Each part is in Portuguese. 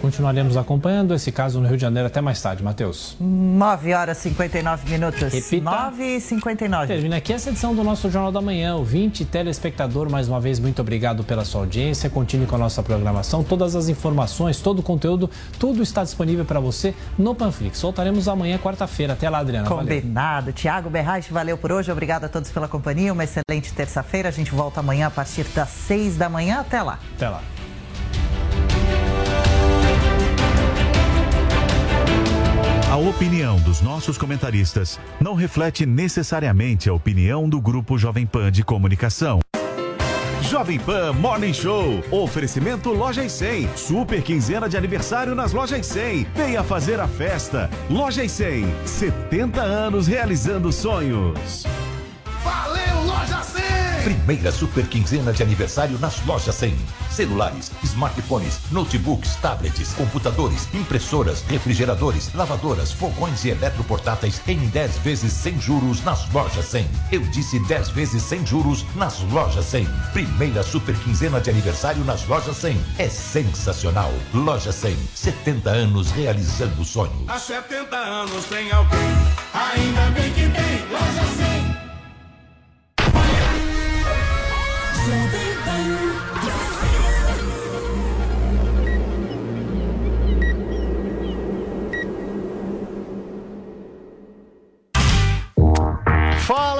Continuaremos acompanhando esse caso no Rio de Janeiro até mais tarde, Matheus. 9 horas e 59 minutos. Repita. 9 e 59. Termina aqui essa edição do nosso Jornal da Manhã. O 20 telespectador, mais uma vez, muito obrigado pela sua audiência. Continue com a nossa programação. Todas as informações, todo o conteúdo, tudo está disponível para você no Panflix. Voltaremos amanhã, quarta-feira. Até lá, Adriana. Valeu. Combinado. Tiago Berraich, valeu por hoje. Obrigado a todos pela companhia. Uma excelente terça-feira. A gente volta amanhã a partir das 6 da manhã. Até lá. Até lá. A opinião dos nossos comentaristas não reflete necessariamente a opinião do Grupo Jovem Pan de Comunicação. Jovem Pan Morning Show. Oferecimento Lojas 100. Super quinzena de aniversário nas Lojas 100. Venha fazer a festa. Lojas 100. 70 anos realizando sonhos. Valeu, Loja 100! Primeira super quinzena de aniversário nas lojas 100. Celulares, smartphones, notebooks, tablets, computadores, impressoras, refrigeradores, lavadoras, fogões e eletroportáteis em 10 vezes sem juros nas lojas 100. Eu disse 10 vezes sem juros nas lojas 100. Primeira super quinzena de aniversário nas lojas 100. É sensacional. Loja 100, 70 anos realizando sonhos. Há 70 anos tem alguém, ainda bem que tem Loja 100.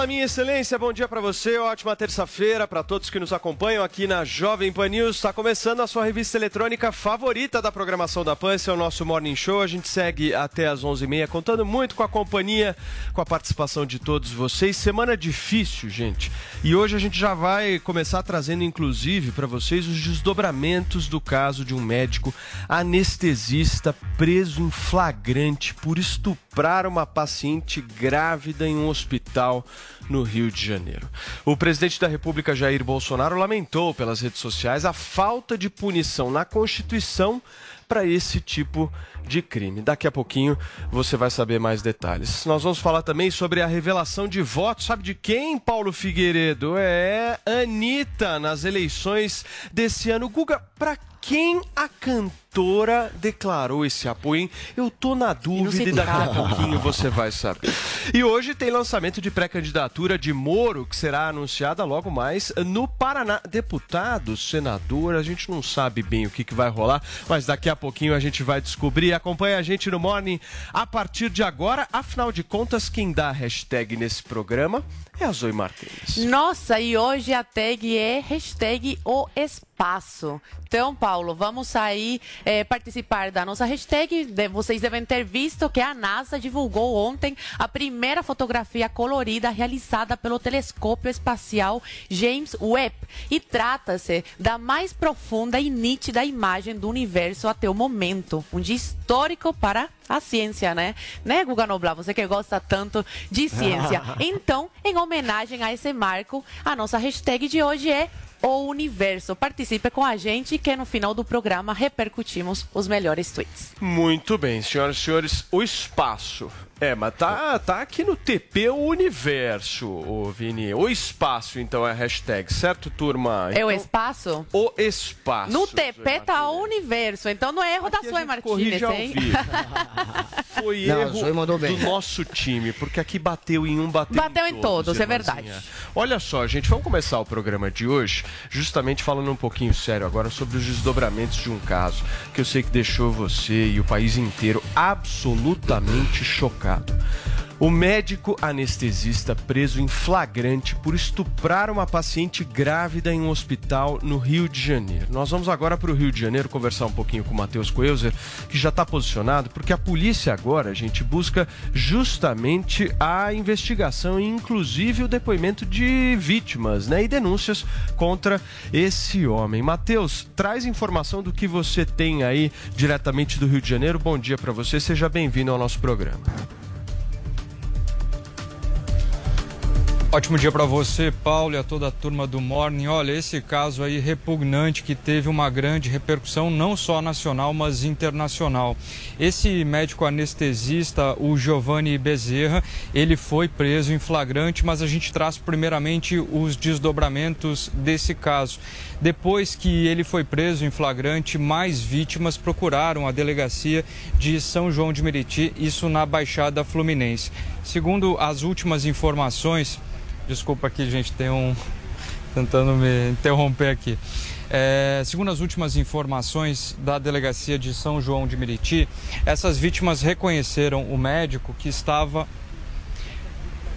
Minha excelência, bom dia para você, ótima terça-feira para todos que nos acompanham aqui na Jovem Pan News. Está começando a sua revista eletrônica favorita da programação da Pan, esse é o nosso Morning Show. A gente segue até às 11h30, contando muito com a companhia, com a participação de todos vocês. Semana difícil, gente. E hoje a gente já vai começar trazendo, inclusive, para vocês os desdobramentos do caso de um médico anestesista preso em flagrante por estuprar uma paciente grávida em um hospital no Rio de Janeiro. O presidente da República, Jair Bolsonaro, lamentou pelas redes sociais a falta de punição na Constituição para esse tipo de crime. Daqui a pouquinho você vai saber mais detalhes. Nós vamos falar também sobre a revelação de votos. Sabe de quem, Paulo Figueiredo? É Anitta nas eleições desse ano. Guga, para quem a cantora declarou esse apoio, hein? Eu tô na dúvida e daqui a pouquinho você vai saber. E hoje tem lançamento de pré-candidatura de Moro, que será anunciada logo mais no Paraná. Deputado, senador, a gente não sabe bem o que, que vai rolar, mas daqui a pouquinho a gente vai descobrir. Acompanhe a gente no Morning a partir de agora. Afinal de contas, quem dá a hashtag nesse programa é a Zoe Martins. Nossa, e hoje a tag é hashtag o espaço. Então, Paulo, vamos sair é, participar da nossa hashtag. De- Vocês devem ter visto que a NASA divulgou ontem a primeira fotografia colorida realizada pelo telescópio espacial James Webb. E trata-se da mais profunda e nítida imagem do universo até o momento. Um dia histórico para a ciência, né? Né, Guga Noblar? Você que gosta tanto de ciência. Então, em homenagem a esse marco, a nossa hashtag de hoje é o universo. Participe com a gente que no final do programa repercutimos os melhores tweets. Muito bem, senhoras e senhores, o espaço. É, mas tá, tá aqui no TP o universo, ô Vini. O espaço, então, é a hashtag, certo, turma? é o Então, espaço? O espaço. No TP tá o universo, então não é erro da Zoe ao hein? Foi Não, erro Zoe mandou bem. do nosso time, porque aqui bateu em um, bateu, Bateu em todos, é verdade. Olha só, gente, vamos começar o programa de hoje justamente falando um pouquinho sério agora sobre os desdobramentos de um caso que eu sei que deixou você e o país inteiro absolutamente chocado. up. O médico anestesista preso em flagrante por estuprar uma paciente grávida em um hospital no Rio de Janeiro. Nós vamos agora para o Rio de Janeiro conversar um pouquinho com o Matheus Coelzer, que já está posicionado, porque a polícia agora, a gente, busca justamente a investigação e inclusive o depoimento de vítimas né, e denúncias contra esse homem. Matheus, traz informação do que você tem aí diretamente do Rio de Janeiro. Bom dia para você, seja bem-vindo ao nosso programa. Ótimo dia para você, Paulo, e a toda a turma do Morning. Olha, esse caso aí repugnante que teve uma grande repercussão não só nacional, mas internacional. Esse médico anestesista, o Giovanni Bezerra, ele foi preso em flagrante, mas a gente traz primeiramente os desdobramentos desse caso. Depois que ele foi preso em flagrante, mais vítimas procuraram a delegacia de São João de Meriti, isso na Baixada Fluminense. Segundo as últimas informações, Desculpa aqui, gente, tem um. tentando me interromper aqui. É, segundo as últimas informações da delegacia de São João de Meriti, essas vítimas reconheceram o médico que estava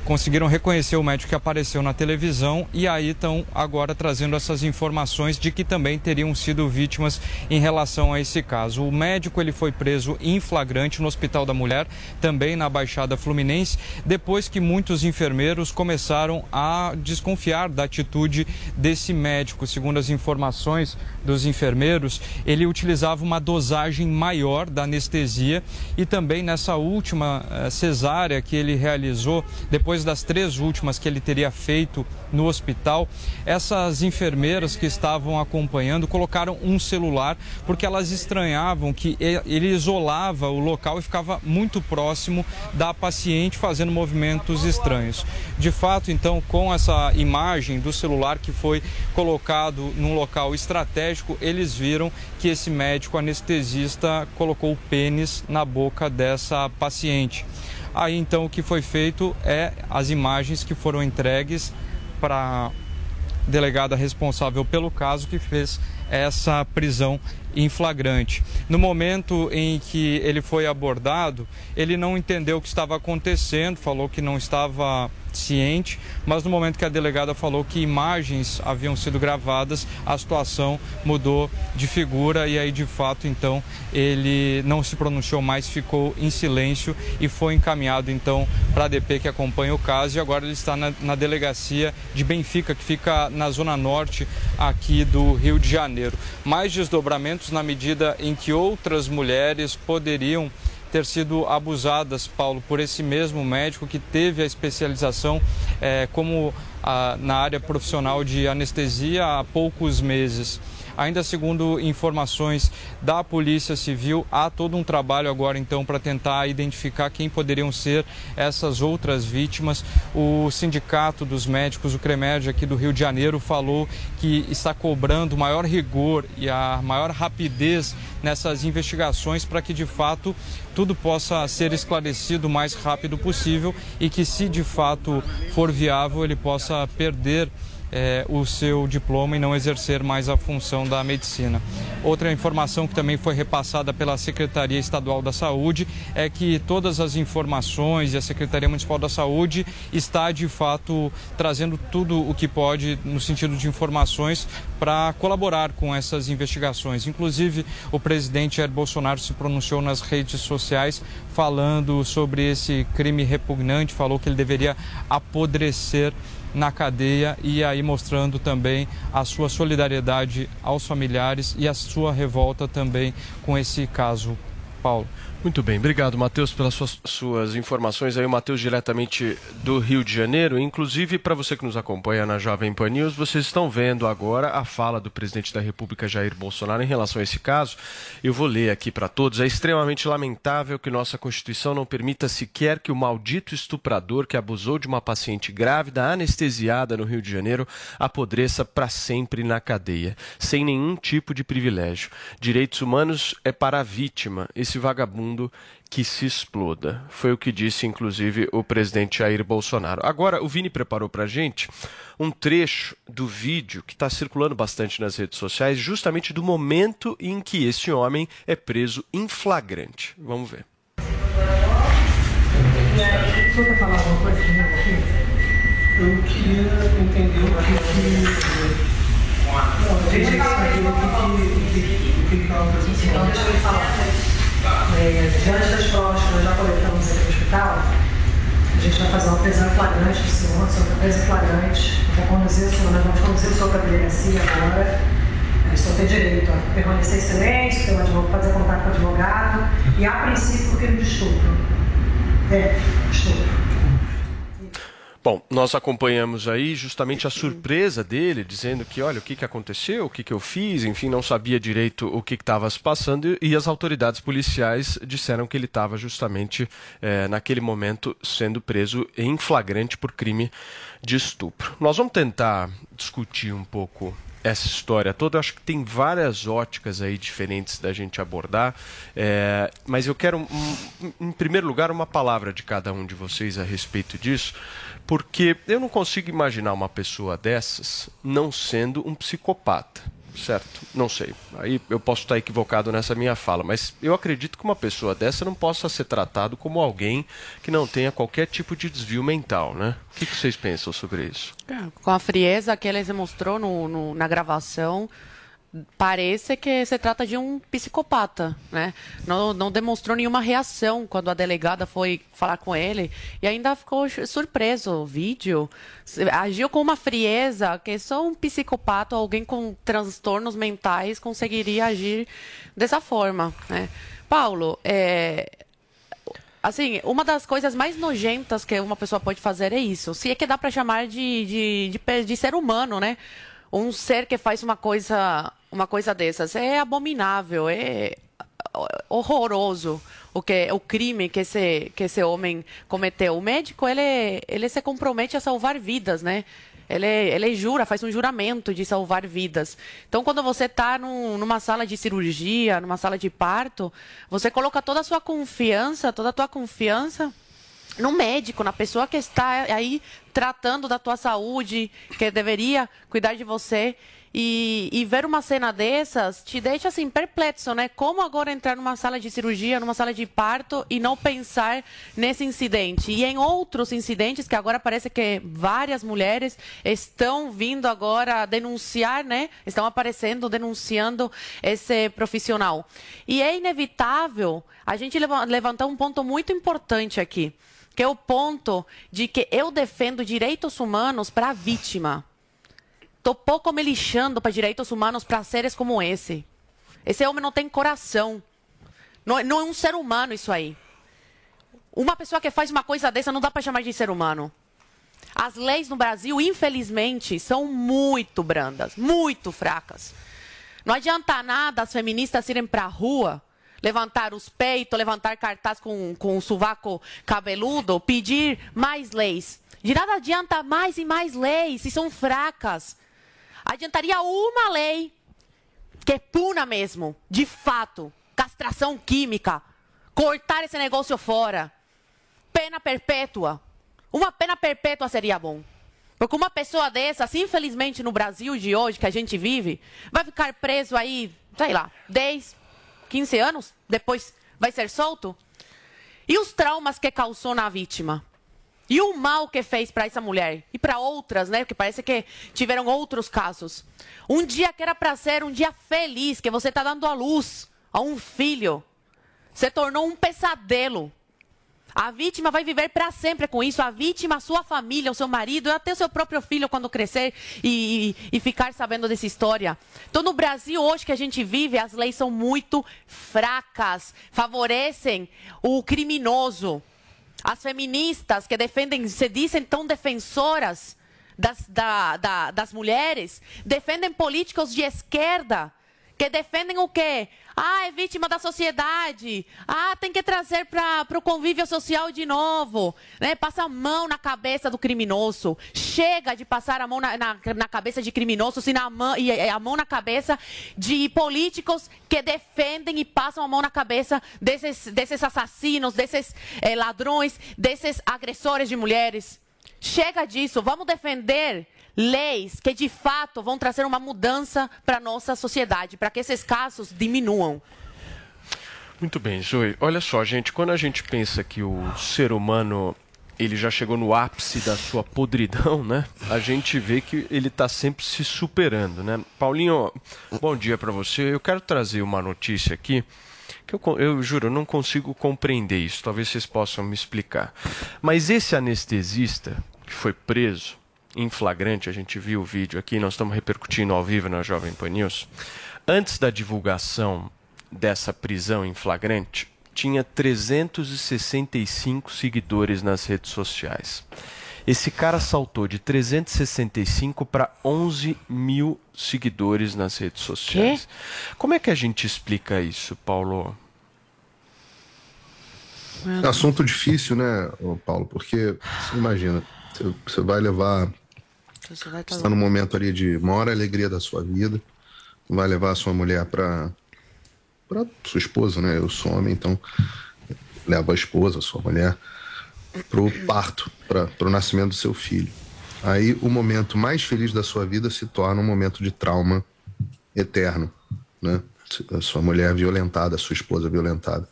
conseguiram reconhecer o médico que apareceu na televisão e aí estão agora trazendo essas informações de que também teriam sido vítimas em relação a esse caso. O médico ele foi preso em flagrante no Hospital da Mulher, também na Baixada Fluminense, depois que muitos enfermeiros começaram a desconfiar da atitude desse médico. Segundo as informações dos enfermeiros, ele utilizava uma dosagem maior da anestesia e também nessa última eh, cesárea que ele realizou depois depois das três últimas que ele teria feito no hospital, essas enfermeiras que estavam acompanhando colocaram um celular porque elas estranhavam que ele isolava o local e ficava muito próximo da paciente fazendo movimentos estranhos. De fato, então, com essa imagem do celular que foi colocado num local estratégico, eles viram que esse médico anestesista colocou o pênis na boca dessa paciente. Aí então o que foi feito é as imagens que foram entregues para a delegada responsável pelo caso que fez essa prisão em flagrante. No momento em que ele foi abordado, ele não entendeu o que estava acontecendo, falou que não estava ciente, mas no momento que a delegada falou que imagens haviam sido gravadas, a situação mudou de figura e aí de fato então ele não se pronunciou mais, ficou em silêncio e foi encaminhado então para a DP que acompanha o caso e agora ele está na, na delegacia de Benfica, que fica na zona norte aqui do Rio de Janeiro. Mais desdobramentos na medida em que outras mulheres poderiam ter sido abusadas, Paulo, por esse mesmo médico que teve a especialização é, como a, na área profissional de anestesia há poucos meses. Ainda segundo informações da Polícia Civil, há todo um trabalho agora então para tentar identificar quem poderiam ser essas outras vítimas. O Sindicato dos Médicos, o CREMED aqui do Rio de Janeiro, falou que está cobrando maior rigor e a maior rapidez nessas investigações para que de fato tudo possa ser esclarecido o mais rápido possível e que se de fato for viável ele possa perder é, o seu diploma e não exercer mais a função da medicina. Outra informação que também foi repassada pela Secretaria Estadual da Saúde é que todas as informações e a Secretaria Municipal da Saúde está de fato trazendo tudo o que pode no sentido de informações para colaborar com essas investigações. Inclusive, o presidente Jair Bolsonaro se pronunciou nas redes sociais falando sobre esse crime repugnante, falou que ele deveria apodrecer na cadeia e aí mostrando também a sua solidariedade aos familiares e a sua revolta também com esse caso. Paulo. Muito bem, obrigado, Matheus, pelas suas, suas, informações aí. O Matheus, diretamente do Rio de Janeiro. Inclusive, para você que nos acompanha na Jovem Pan News, vocês estão vendo agora a fala do presidente da República, Jair Bolsonaro, em relação a esse caso. Eu vou ler aqui para todos. É extremamente lamentável que nossa Constituição não permita sequer que o maldito estuprador que abusou de uma paciente grávida, anestesiada no Rio de Janeiro, apodreça para sempre na cadeia, sem nenhum tipo de privilégio. Direitos humanos é para a vítima. Esse vagabundo mundo que se exploda. Foi o que disse, inclusive, o presidente Jair Bolsonaro. Agora, o Vini preparou para a gente um trecho do vídeo que está circulando bastante nas redes sociais, justamente do momento em que esse homem é preso em flagrante. Vamos ver. E aí, o senhor quer falar alguma coisa comigo aqui? Eu queria entender o que. Não, saber o que que, o que, que ela apresentou. É, diante das provas que nós já coletamos aqui no hospital, a gente vai fazer uma prisão flagrante do senhor, o senhor está flagrante, vai conduzir o senhor, nós vamos conduzir o senhor para a delegacia agora. O senhor tem direito a permanecer em silêncio, ter advogado, fazer contato com o advogado, e a princípio, o crime de estupro. É, estupro. Bom, nós acompanhamos aí justamente a surpresa dele, dizendo que, olha, o que, que aconteceu, o que, que eu fiz, enfim, não sabia direito o que estava se passando, e as autoridades policiais disseram que ele estava justamente, eh, naquele momento, sendo preso em flagrante por crime de estupro. Nós vamos tentar discutir um pouco essa história toda. Eu acho que tem várias óticas aí diferentes da gente abordar, é, mas eu quero, um, em primeiro lugar, uma palavra de cada um de vocês a respeito disso, porque eu não consigo imaginar uma pessoa dessas não sendo um psicopata. Certo, não sei. Aí eu posso estar equivocado nessa minha fala, mas eu acredito que uma pessoa dessa não possa ser tratado como alguém que não tenha qualquer tipo de desvio mental, né? O que, que vocês pensam sobre isso? Com a frieza que ele demonstrou no, no, na gravação, parece que se trata de um psicopata, né? Não, não, demonstrou nenhuma reação quando a delegada foi falar com ele e ainda ficou surpreso. O vídeo agiu com uma frieza que só um psicopata, alguém com transtornos mentais conseguiria agir dessa forma, né? Paulo, é, Assim, uma das coisas mais nojentas que uma pessoa pode fazer é isso. Se é que dá para chamar de, de, de, de ser humano, né? um ser que faz uma coisa uma coisa dessas é abominável é horroroso o que o crime que esse que esse homem cometeu o médico ele ele se compromete a salvar vidas né ele, ele jura, faz um juramento de salvar vidas. Então, quando você está num, numa sala de cirurgia, numa sala de parto, você coloca toda a sua confiança, toda a tua confiança no médico, na pessoa que está aí tratando da tua saúde, que deveria cuidar de você. E, e, ver uma cena dessas te deixa assim perplexo, né? Como agora entrar numa sala de cirurgia, numa sala de parto e não pensar nesse incidente? E em outros incidentes que agora parece que várias mulheres estão vindo agora denunciar, né? Estão aparecendo denunciando esse profissional. E é inevitável a gente levantar um ponto muito importante aqui que é o ponto de que eu defendo direitos humanos para a vítima. Estou pouco me lixando para direitos humanos para seres como esse. Esse homem não tem coração. Não, não é um ser humano isso aí. Uma pessoa que faz uma coisa dessa não dá para chamar de ser humano. As leis no Brasil, infelizmente, são muito brandas, muito fracas. Não adianta nada as feministas irem para a rua levantar os peitos, levantar cartaz com, com o sovaco cabeludo, pedir mais leis. De nada adianta mais e mais leis, se são fracas. Adiantaria uma lei que puna mesmo, de fato, castração química, cortar esse negócio fora, pena perpétua. Uma pena perpétua seria bom. Porque uma pessoa dessas, infelizmente no Brasil de hoje que a gente vive, vai ficar preso aí, sei lá, 10, 15 anos, depois vai ser solto? E os traumas que causou na vítima? E o mal que fez para essa mulher? E para outras, né? Porque parece que tiveram outros casos. Um dia que era para ser um dia feliz, que você está dando a luz a um filho, se tornou um pesadelo. A vítima vai viver para sempre com isso. A vítima, a sua família, o seu marido, até o seu próprio filho quando crescer e, e, e, ficar sabendo dessa história. Então, no Brasil, hoje que a gente vive, as leis são muito fracas, favorecem o criminoso. As feministas que defendem, se dizem tão defensoras das, da, da, das mulheres, defendem políticos de esquerda que defendem o quê? Ah, é vítima da sociedade. Ah, tem que trazer para o convívio social de novo. Né? Passa a mão na cabeça do criminoso. Chega de passar a mão na, na, na cabeça de criminosos e, na mão, e a mão na cabeça de políticos que defendem e passam a mão na cabeça desses, desses assassinos, desses eh, ladrões, desses agressores de mulheres. Chega disso. Vamos defender leis que de fato vão trazer uma mudança para a nossa sociedade, para que esses casos diminuam. Muito bem, Zoe. Olha só, gente, quando a gente pensa que o ser humano ele já chegou no ápice da sua podridão, né? A gente vê que ele está sempre se superando, né? Paulinho, bom dia para você. Eu quero trazer uma notícia aqui que eu, eu juro, eu não consigo compreender isso. Talvez vocês possam me explicar. Mas esse anestesista que foi preso em flagrante, a gente viu o vídeo aqui, nós estamos repercutindo ao vivo na Jovem Pan News. Antes da divulgação dessa prisão em flagrante, tinha 365 seguidores nas redes sociais. Esse cara saltou de 365 para 11 mil seguidores nas redes sociais. Que? Como é que a gente explica isso, Paulo? É assunto difícil, né, Paulo? Porque você imagina, você vai levar. Você está no momento ali de maior alegria da sua vida, vai levar a sua mulher para para sua esposa, né? Eu sou homem, então leva a esposa, a sua mulher, para o parto, para o nascimento do seu filho. Aí o momento mais feliz da sua vida se torna um momento de trauma eterno, né? A sua mulher violentada, a sua esposa violentada.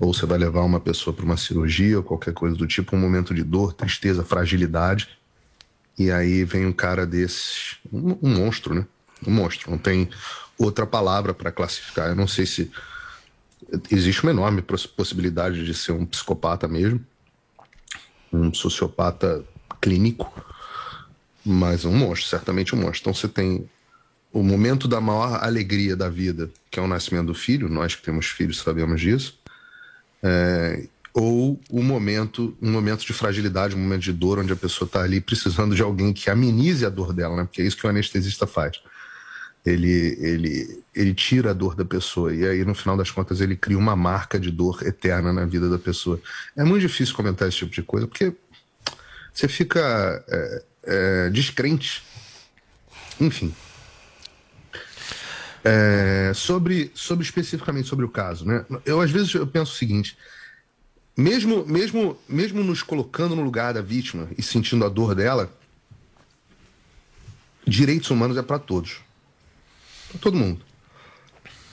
Ou você vai levar uma pessoa para uma cirurgia ou qualquer coisa do tipo, um momento de dor, tristeza, fragilidade. E aí vem um cara desses, um, um monstro, né? Um monstro. Não tem outra palavra para classificar. Eu não sei se existe uma enorme possibilidade de ser um psicopata mesmo, um sociopata clínico, mas um monstro, certamente um monstro. Então você tem o momento da maior alegria da vida, que é o nascimento do filho, nós que temos filhos sabemos disso, é, ou o momento, um momento de fragilidade, um momento de dor, onde a pessoa está ali precisando de alguém que amenize a dor dela, né? Porque é isso que o anestesista faz ele, ele, ele tira a dor da pessoa e aí no final das contas ele cria uma marca de dor eterna na vida da pessoa. É muito difícil comentar esse tipo de coisa porque você fica é, é, descrente. Enfim. É, sobre, sobre especificamente sobre o caso, né? Eu às vezes eu penso o seguinte: mesmo, mesmo, mesmo nos colocando no lugar da vítima e sentindo a dor dela, direitos humanos é para todos para todo mundo.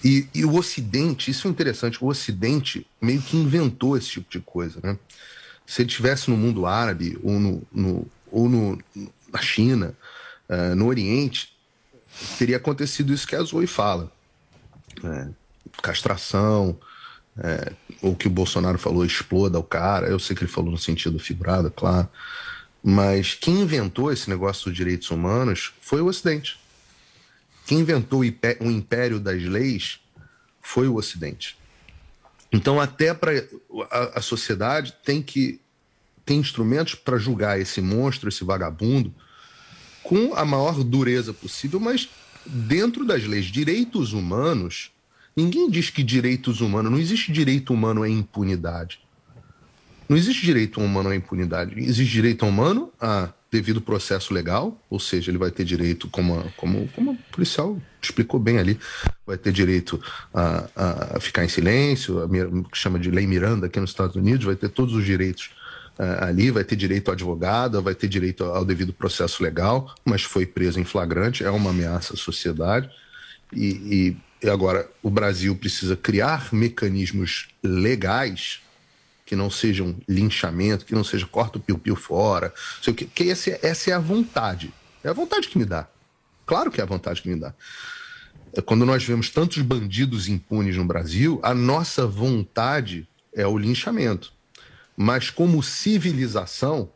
E, e, o Ocidente, isso é interessante, o Ocidente meio que inventou esse tipo de coisa, né? Se ele estivesse no mundo árabe ou, no, no ou no, na China, uh, no Oriente, teria acontecido isso que a Zoe fala. É, castração, é, ou que o Bolsonaro falou, exploda o cara. Eu sei que ele falou no sentido figurado, claro. Mas quem inventou esse negócio dos direitos humanos foi o Ocidente. Quem inventou o império das leis foi o Ocidente. Então, até para a, a, sociedade tem que tem instrumentos para julgar esse monstro, esse vagabundo, com a maior dureza possível, mas dentro das leis. Direitos humanos, ninguém diz que direitos humanos, não existe direito humano à impunidade. Não existe direito humano à impunidade. Existe direito humano a devido processo legal, ou seja, ele vai ter direito, como, como, como o policial explicou bem ali, vai ter direito a, a ficar em silêncio, a, que chama de lei Miranda aqui nos Estados Unidos, vai ter todos os direitos uh, ali, vai ter direito ao advogado, vai ter direito ao devido processo legal, mas foi preso em flagrante, é uma ameaça à sociedade. E, e, e agora o Brasil precisa criar mecanismos legais que não seja um linchamento, que não seja corta o piu-piu fora, sei o que, que essa, essa é a vontade. É a vontade que me dá. Claro que é a vontade que me dá. É quando nós vemos tantos bandidos impunes no Brasil, a nossa vontade é o linchamento. Mas como civilização,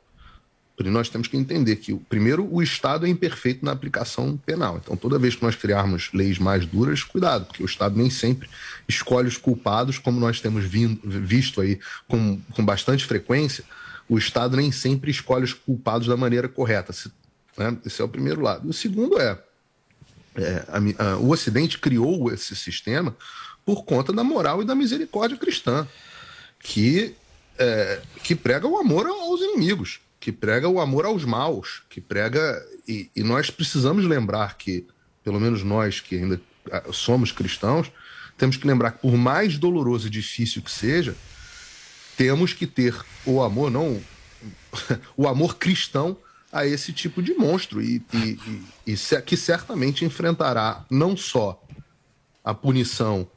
nós temos que entender que, primeiro, o Estado é imperfeito na aplicação penal. Então, toda vez que nós criarmos leis mais duras, cuidado, porque o Estado nem sempre escolhe os culpados, como nós temos vindo, visto aí com, com bastante frequência, o Estado nem sempre escolhe os culpados da maneira correta. Né? Esse é o primeiro lado. O segundo é, é a, a, o Ocidente criou esse sistema por conta da moral e da misericórdia cristã, que, é, que prega o amor aos inimigos que prega o amor aos maus, que prega. E, e, nós precisamos lembrar que, pelo menos nós que ainda ah, somos cristãos, temos que lembrar que, por mais doloroso e difícil que seja, temos que ter o amor, não. o amor cristão a esse tipo de monstro e, e, e, e que certamente enfrentará não só a punição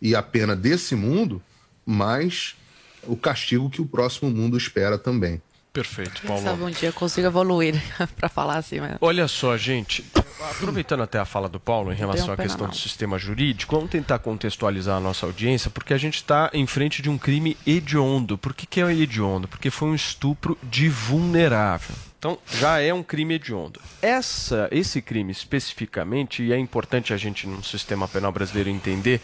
e a pena desse mundo, mas o castigo que o próximo mundo espera também. Perfeito, Quem Paulo. sabe um dia eu consigo evoluir para falar assim, mas... Olha só, gente, aproveitando até a fala do Paulo em relação à questão não. do sistema jurídico, vamos tentar contextualizar a nossa audiência, porque a gente está em frente de um crime hediondo. Por que, que é hediondo? Porque foi um estupro de vulnerável. Então, já é um crime hediondo. Essa, esse crime especificamente, e é importante a gente, no sistema penal brasileiro, entender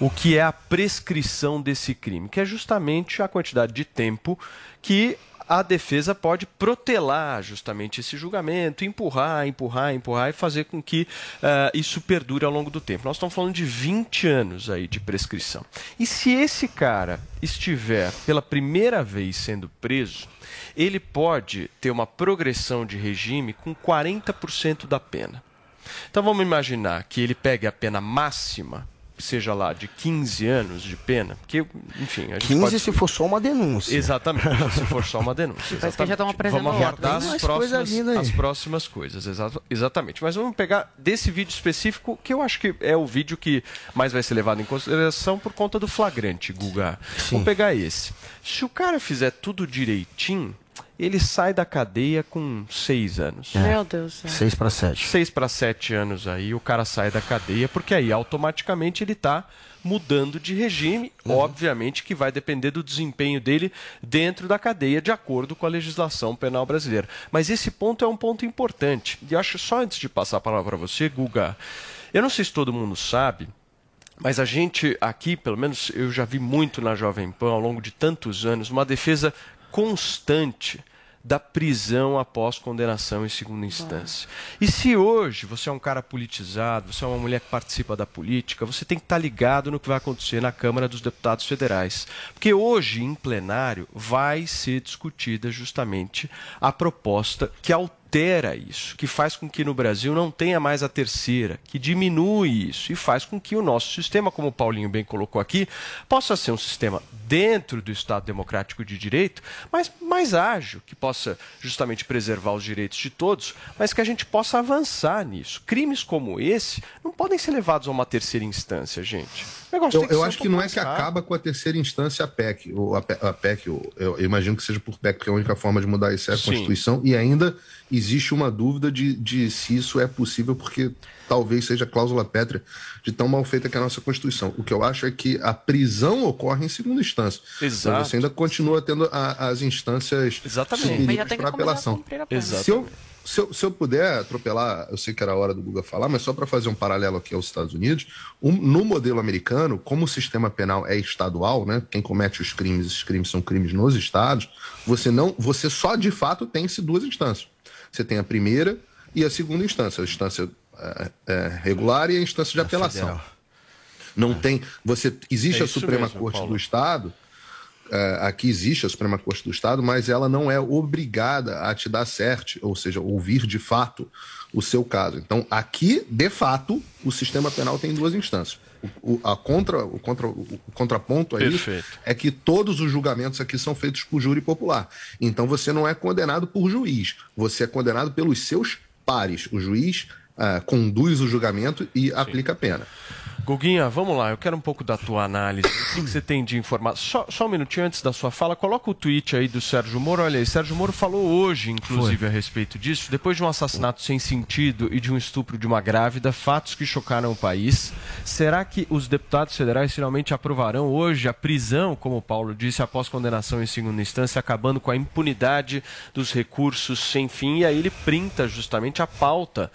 o que é a prescrição desse crime, que é justamente a quantidade de tempo que a defesa pode protelar justamente esse julgamento, empurrar, empurrar, empurrar e fazer com que ah, isso perdure ao longo do tempo. Nós estamos falando de 20 anos aí de prescrição. E se esse cara estiver pela primeira vez sendo preso, ele pode ter uma progressão de regime com 40% da pena. Então vamos imaginar que ele pegue a pena máxima, seja lá de 15 anos de pena, porque, enfim, a gente 15 pode... se for só uma denúncia. Exatamente, se for só uma denúncia. Parece que já estão Vamos aguardar as próximas, as próximas coisas, exa- exatamente. Mas vamos pegar desse vídeo específico, que eu acho que é o vídeo que mais vai ser levado em consideração por conta do flagrante, Guga. Vamos pegar esse. Se o cara fizer tudo direitinho, ele sai da cadeia com seis anos. Meu Deus céu. 6 para 7. Seis para sete anos aí, o cara sai da cadeia, porque aí automaticamente ele está mudando de regime, obviamente que vai depender do desempenho dele dentro da cadeia, de acordo com a legislação penal brasileira. Mas esse ponto é um ponto importante. E acho só antes de passar a palavra para você, Guga, eu não sei se todo mundo sabe, mas a gente aqui, pelo menos eu já vi muito na Jovem Pan ao longo de tantos anos, uma defesa constante da prisão após condenação em segunda instância. E se hoje você é um cara politizado, você é uma mulher que participa da política, você tem que estar ligado no que vai acontecer na Câmara dos Deputados Federais. Porque hoje, em plenário, vai ser discutida justamente a proposta que altera isso, que faz com que no Brasil não tenha mais a terceira, que diminui isso e faz com que o nosso sistema, como o Paulinho bem colocou aqui, possa ser um sistema dentro do Estado Democrático de Direito, mas mais ágil, que possa justamente preservar os direitos de todos, mas que a gente possa avançar nisso. Crimes como esse não podem ser levados a uma terceira instância, gente. Eu, eu acho que não é que acaba com a terceira instância a PEC. ou a, a PEC, eu, eu imagino que seja por PEC, porque a única forma de mudar isso é a Sim. Constituição, e ainda existe uma dúvida de, de se isso é possível, porque talvez seja cláusula pétrea de tão mal feita que é a nossa Constituição. O que eu acho é que a prisão ocorre em segunda instância. Exato. Mas você ainda continua tendo a- as instâncias Exatamente. Mas já tem que apelação. Se eu, se, eu, se eu puder atropelar, eu sei que era a hora do Guga falar, mas só para fazer um paralelo aqui aos Estados Unidos, um- no modelo americano, como o sistema penal é estadual, né, quem comete os crimes, esses crimes são crimes nos estados, você não, você só de fato tem se duas instâncias. Você tem a primeira e a segunda instância, a instância é, é, regular e a instância de apelação. Não tem. Você existe É a Suprema mesmo, Corte Paulo. do Estado. É, aqui existe a Suprema Corte do Estado, mas ela não é obrigada a te dar certe, ou seja, ouvir de fato o seu caso. Então, aqui, de fato, o sistema penal tem duas instâncias. O, a contra, o, contra, o contraponto a isso Perfeito. é que todos os julgamentos aqui são feitos por júri popular. Então você não é condenado por juiz, você é condenado pelos seus pares. O juiz ah, conduz o julgamento e aplica a pena. Guguinha, vamos lá, eu quero um pouco da tua análise. O que, que você tem de informação? Só, só um minutinho antes da sua fala, coloca o tweet aí do Sérgio Moro. Olha aí, Sérgio Moro falou hoje, inclusive, a respeito disso. Depois de um assassinato sem sentido e de um estupro de uma grávida, fatos que chocaram o país. Será que os deputados federais finalmente aprovarão hoje a prisão, como o Paulo disse, após condenação em segunda instância, acabando com a impunidade dos recursos sem fim? E aí ele printa justamente a pauta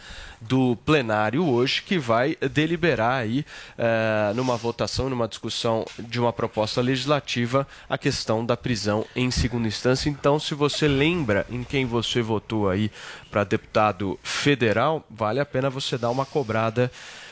do plenário hoje, que vai deliberar aí, eh, numa votação, numa discussão de uma proposta legislativa, a questão da prisão em segunda instância. Então, se você lembra em quem você votou aí para deputado federal, vale a pena você dar uma cobrada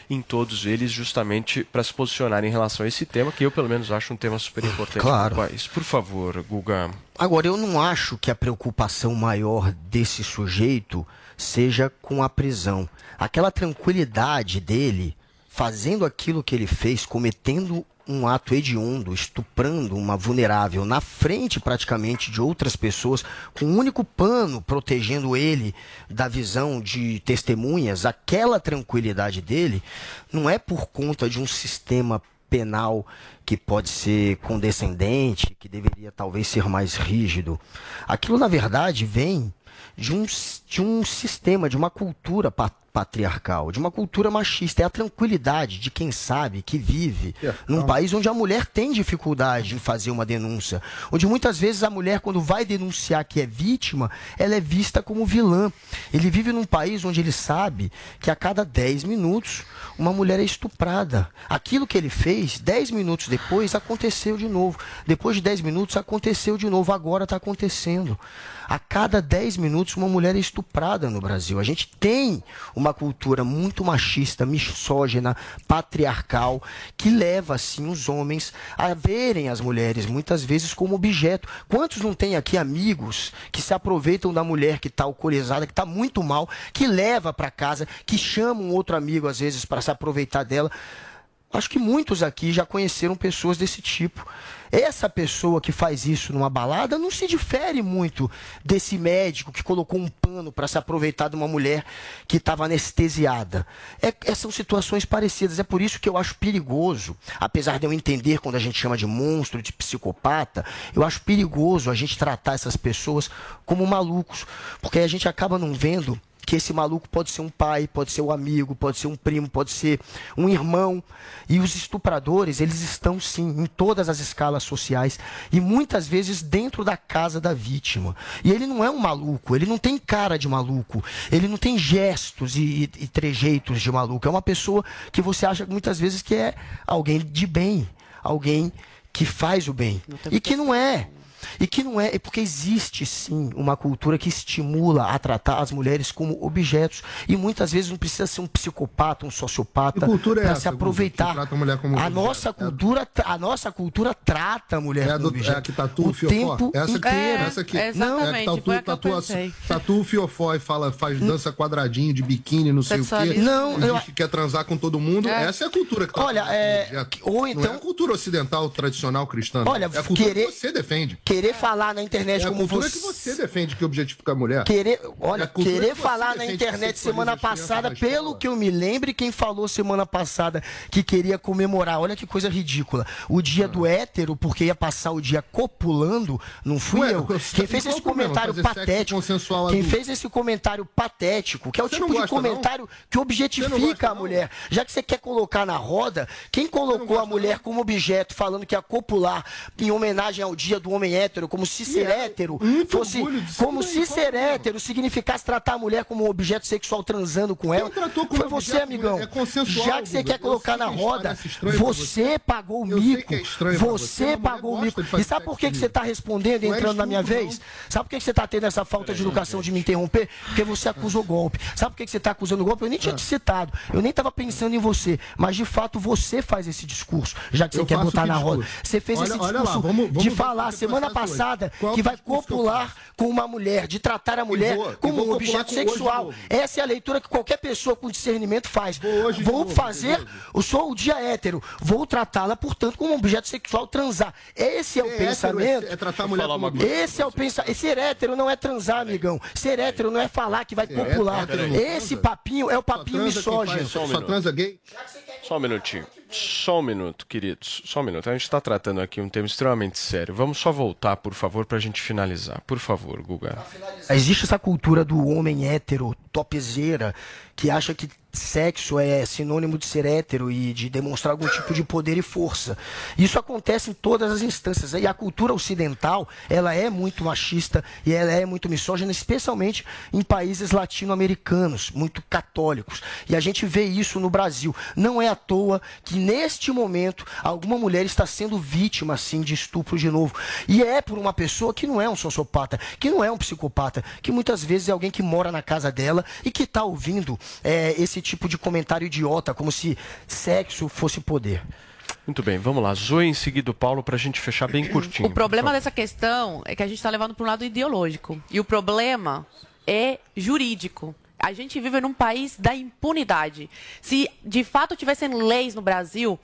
em todos eles, justamente para se posicionar em relação a esse tema, que eu, pelo menos, acho um tema super importante Claro. para o país. Por favor, Guga. Agora, eu não acho que a preocupação maior desse sujeito seja com a prisão. Aquela tranquilidade dele fazendo aquilo que ele fez, cometendo um ato hediondo, estuprando uma vulnerável na frente praticamente de outras pessoas, com um único pano protegendo ele da visão de testemunhas, aquela tranquilidade dele não é por conta de um sistema penal que pode ser condescendente, que deveria talvez ser mais rígido. Aquilo, na verdade, vem de um, de um sistema, de uma cultura patriarcal, de uma cultura machista. É a tranquilidade de quem sabe que vive é, num país onde a mulher tem dificuldade em fazer uma denúncia. Onde muitas vezes a mulher, quando vai denunciar que é vítima, ela é vista como vilã. Ele vive num país onde ele sabe que a cada 10 minutos uma mulher é estuprada. Aquilo que ele fez, 10 minutos depois, aconteceu de novo. Depois de 10 minutos, aconteceu de novo. Agora está acontecendo. A cada 10 minutos, uma mulher é estuprada no Brasil. A gente tem uma cultura muito machista, misógina, patriarcal, que leva, assim, os homens a verem as mulheres muitas vezes como objeto. Quantos não tem aqui amigos que se aproveitam da mulher que está alcoolizada, que está muito mal, que leva para casa, que chama um outro amigo, às vezes, para se aproveitar dela? Acho que muitos aqui já conheceram pessoas desse tipo. Essa pessoa que faz isso numa balada não se difere muito desse médico que colocou um pano para se aproveitar de uma mulher que estava anestesiada. É, é, são situações parecidas. É por isso que eu acho perigoso, apesar de eu entender quando a gente chama de monstro, de psicopata, eu acho perigoso a gente tratar essas pessoas como malucos, porque a gente acaba não vendo que esse maluco pode ser um pai, pode ser um amigo, pode ser um primo, pode ser um irmão. E os estupradores, eles estão sim em todas as escalas sociais e muitas vezes dentro da casa da vítima. E ele não é um maluco, ele não tem cara de maluco, ele não tem gestos e, e, e trejeitos de maluco. É uma pessoa que você acha muitas vezes que é alguém de bem, alguém que faz o bem. E que não é. E que não é, é porque existe sim uma cultura que estimula a tratar as mulheres como objetos. E muitas vezes não precisa ser um psicopata, um sociopata para é se aproveitar. a, a nossa é cultura, a nossa cultura trata a mulher é como objeto. É a que tatua o fiofó? Essa aqui, é, essa aqui. Exatamente, não, é que tatua, tatua, tatua o fiofó e fala, faz dança quadradinho de biquíni, não sei o quê. Não, eu... que quer transar com todo mundo. É. Essa é a cultura que tá Olha, é... Ou então... Não é a cultura ocidental tradicional cristã. Olha, é a cultura querer... que você defende querer falar na internet é como você. que você defende que objetifica a mulher. Querer, olha, é querer falar na internet semana passada, pelo que eu me lembre, quem falou semana passada que queria comemorar, olha que coisa ridícula. O dia ah. do hétero, porque ia passar o dia copulando, não fui Ué, eu. Quem fez esse comentário patético. Quem fez esse comentário patético, que é o você tipo de comentário não? que objetifica a mulher. Já que você quer colocar na roda, quem colocou a mulher como objeto, falando que ia copular em homenagem ao dia do homem hétero, como se ser é hétero fosse. Como se ser hétero significasse tratar a mulher como um objeto sexual transando com ela. Foi você, amigão. É Já que você quer colocar na roda, você pagou o mico. Você pagou o mico. E sabe por que você está respondendo e entrando na minha vez? Sabe por que você está tendo essa falta de educação de me interromper? Porque você acusou golpe. Sabe por que você está acusando golpe? Eu nem tinha te citado. Eu nem estava pensando em você. Mas de fato você faz esse discurso, já que você quer botar na roda. Você fez esse discurso de falar semana passada que vai copular com uma mulher, de tratar a mulher vou, como um objeto sexual. Essa é a leitura que qualquer pessoa com discernimento faz. Vou, vou fazer, eu sou o dia hétero, vou tratá-la, portanto, como um objeto sexual, transar. Esse é o é pensamento. É, é, tratar a mulher como Esse é o pensamento. Ser hétero não é transar, amigão. Ser hétero não é falar que vai copular. Esse papinho é o papinho misógino. Só transa gay? Só um minutinho. Só um minuto, queridos. Só um minuto. A gente está tratando aqui um tema extremamente sério. Vamos só voltar, por favor, para a gente finalizar. Por favor, Guga. Existe essa cultura do homem hétero, topzeira, que acha que sexo é sinônimo de ser hétero e de demonstrar algum tipo de poder e força. Isso acontece em todas as instâncias. E a cultura ocidental, ela é muito machista e ela é muito misógina, especialmente em países latino-americanos, muito católicos. E a gente vê isso no Brasil. Não é à toa que neste momento alguma mulher está sendo vítima assim de estupro de novo. E é por uma pessoa que não é um sociopata, que não é um psicopata, que muitas vezes é alguém que mora na casa dela e que está ouvindo é, esse tipo de comentário idiota, como se sexo fosse poder. Muito bem, vamos lá. Zoe em seguida o Paulo para a gente fechar bem curtinho. O problema dessa questão é que a gente está levando para um lado ideológico. E o problema é jurídico. A gente vive num país da impunidade. Se de fato tivessem leis no Brasil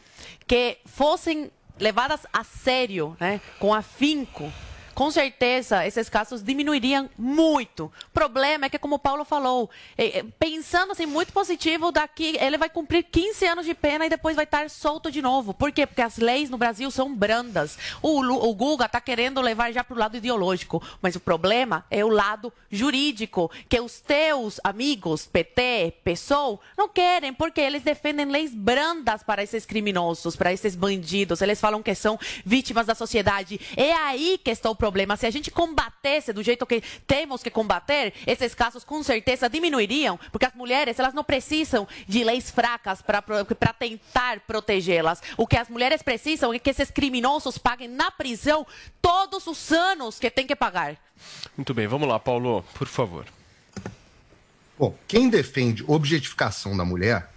que fossem levadas a sério, né, com afinco, com certeza esses casos diminuiriam muito. O problema é que, como o Paulo falou, é, é, pensando assim, muito positivo, daqui ele vai cumprir 15 anos de pena e depois vai estar solto de novo. Por quê? Porque as leis no Brasil são brandas. O, o Guga está querendo levar já para o lado ideológico, mas o problema é o lado jurídico, que os teus amigos, PT, PSOL, não querem, porque eles defendem leis brandas para esses criminosos, para esses bandidos. Eles falam que são vítimas da sociedade. É aí que está o problema. Se a gente combatesse do jeito que temos que combater, esses casos com certeza diminuiriam, porque as mulheres elas não precisam de leis fracas para tentar protegê-las. O que as mulheres precisam é que esses criminosos paguem na prisão todos os anos que tem que pagar. Muito bem, vamos lá, Paulo, por favor. Bom, quem defende objetificação da mulher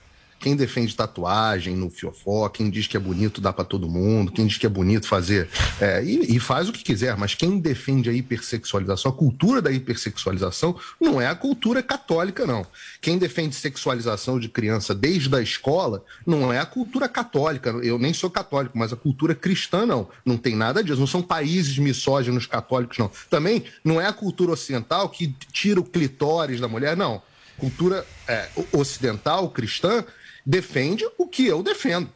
quem defende tatuagem no fiofó, quem diz que é bonito dá para todo mundo, quem diz que é bonito fazer. É, e, e, faz o que quiser, mas quem defende a hipersexualização, a cultura da hipersexualização, não é a cultura católica, não. Quem defende sexualização de criança desde a escola, não é a cultura católica. Eu nem sou católico, mas a cultura cristã, não. Não tem nada disso. Não são países misóginos católicos, não. Também não é a cultura ocidental que tira o clitóris da mulher, não. Cultura é, ocidental, cristã, defende o que eu defendo.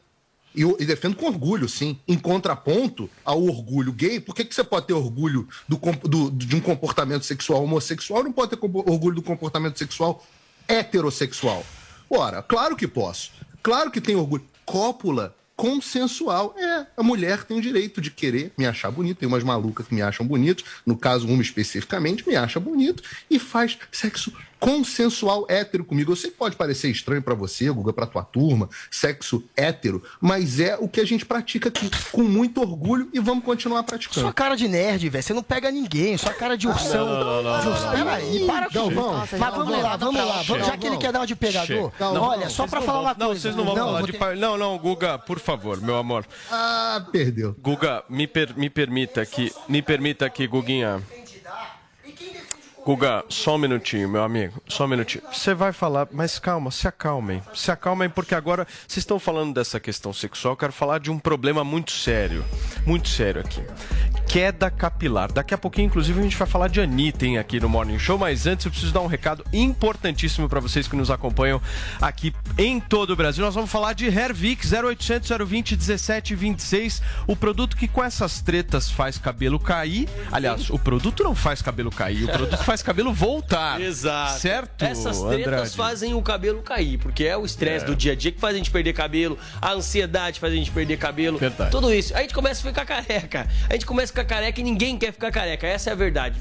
E, e defendo com orgulho, sim. Em contraponto ao orgulho gay, por que, que você pode ter orgulho do, do, de um comportamento sexual homossexual não pode ter orgulho do comportamento sexual heterossexual? Ora, claro que posso. Claro que tem orgulho. Cópula consensual. É, a mulher tem o direito de querer me achar bonito. Tem umas malucas que me acham bonito, no caso, uma especificamente, me acha bonito e faz sexo consensual hétero comigo. Eu sei que pode parecer estranho para você, Guga, para tua turma, sexo hétero, mas é o que a gente pratica aqui com muito orgulho e vamos continuar praticando. Sua cara de nerd, velho, você não pega ninguém, sua cara de ursão. Não, não, não, não, Peraí, para com Mas vamos lá, vamos lá, já que ele quer dar uma de pegador, olha, só para falar uma coisa. Não, vocês não vão falar de... Não, não, Guga, por favor, meu amor. Ah, perdeu. Guga, me, per, me permita que, me permita que, Guguinha. Guga, só um minutinho, meu amigo. Só um minutinho. Você vai falar, mas calma, se acalmem. Se acalmem, porque agora vocês estão falando dessa questão sexual. Eu quero falar de um problema muito sério. Muito sério aqui. Queda capilar. Daqui a pouquinho, inclusive, a gente vai falar de Anitta hein, aqui no Morning Show. Mas antes, eu preciso dar um recado importantíssimo para vocês que nos acompanham aqui em todo o Brasil. Nós vamos falar de Hervik 0800 020 1726. O produto que com essas tretas faz cabelo cair. Aliás, o produto não faz cabelo cair. O produto faz cabelo voltar. Exato. Certo? Essas tretas Andrade? fazem o cabelo cair, porque é o estresse é. do dia a dia que faz a gente perder cabelo, a ansiedade faz a gente perder cabelo. Verdade. Tudo isso. Aí a gente começa a ficar careca. A gente começa a ficar careca e ninguém quer ficar careca. Essa é a verdade.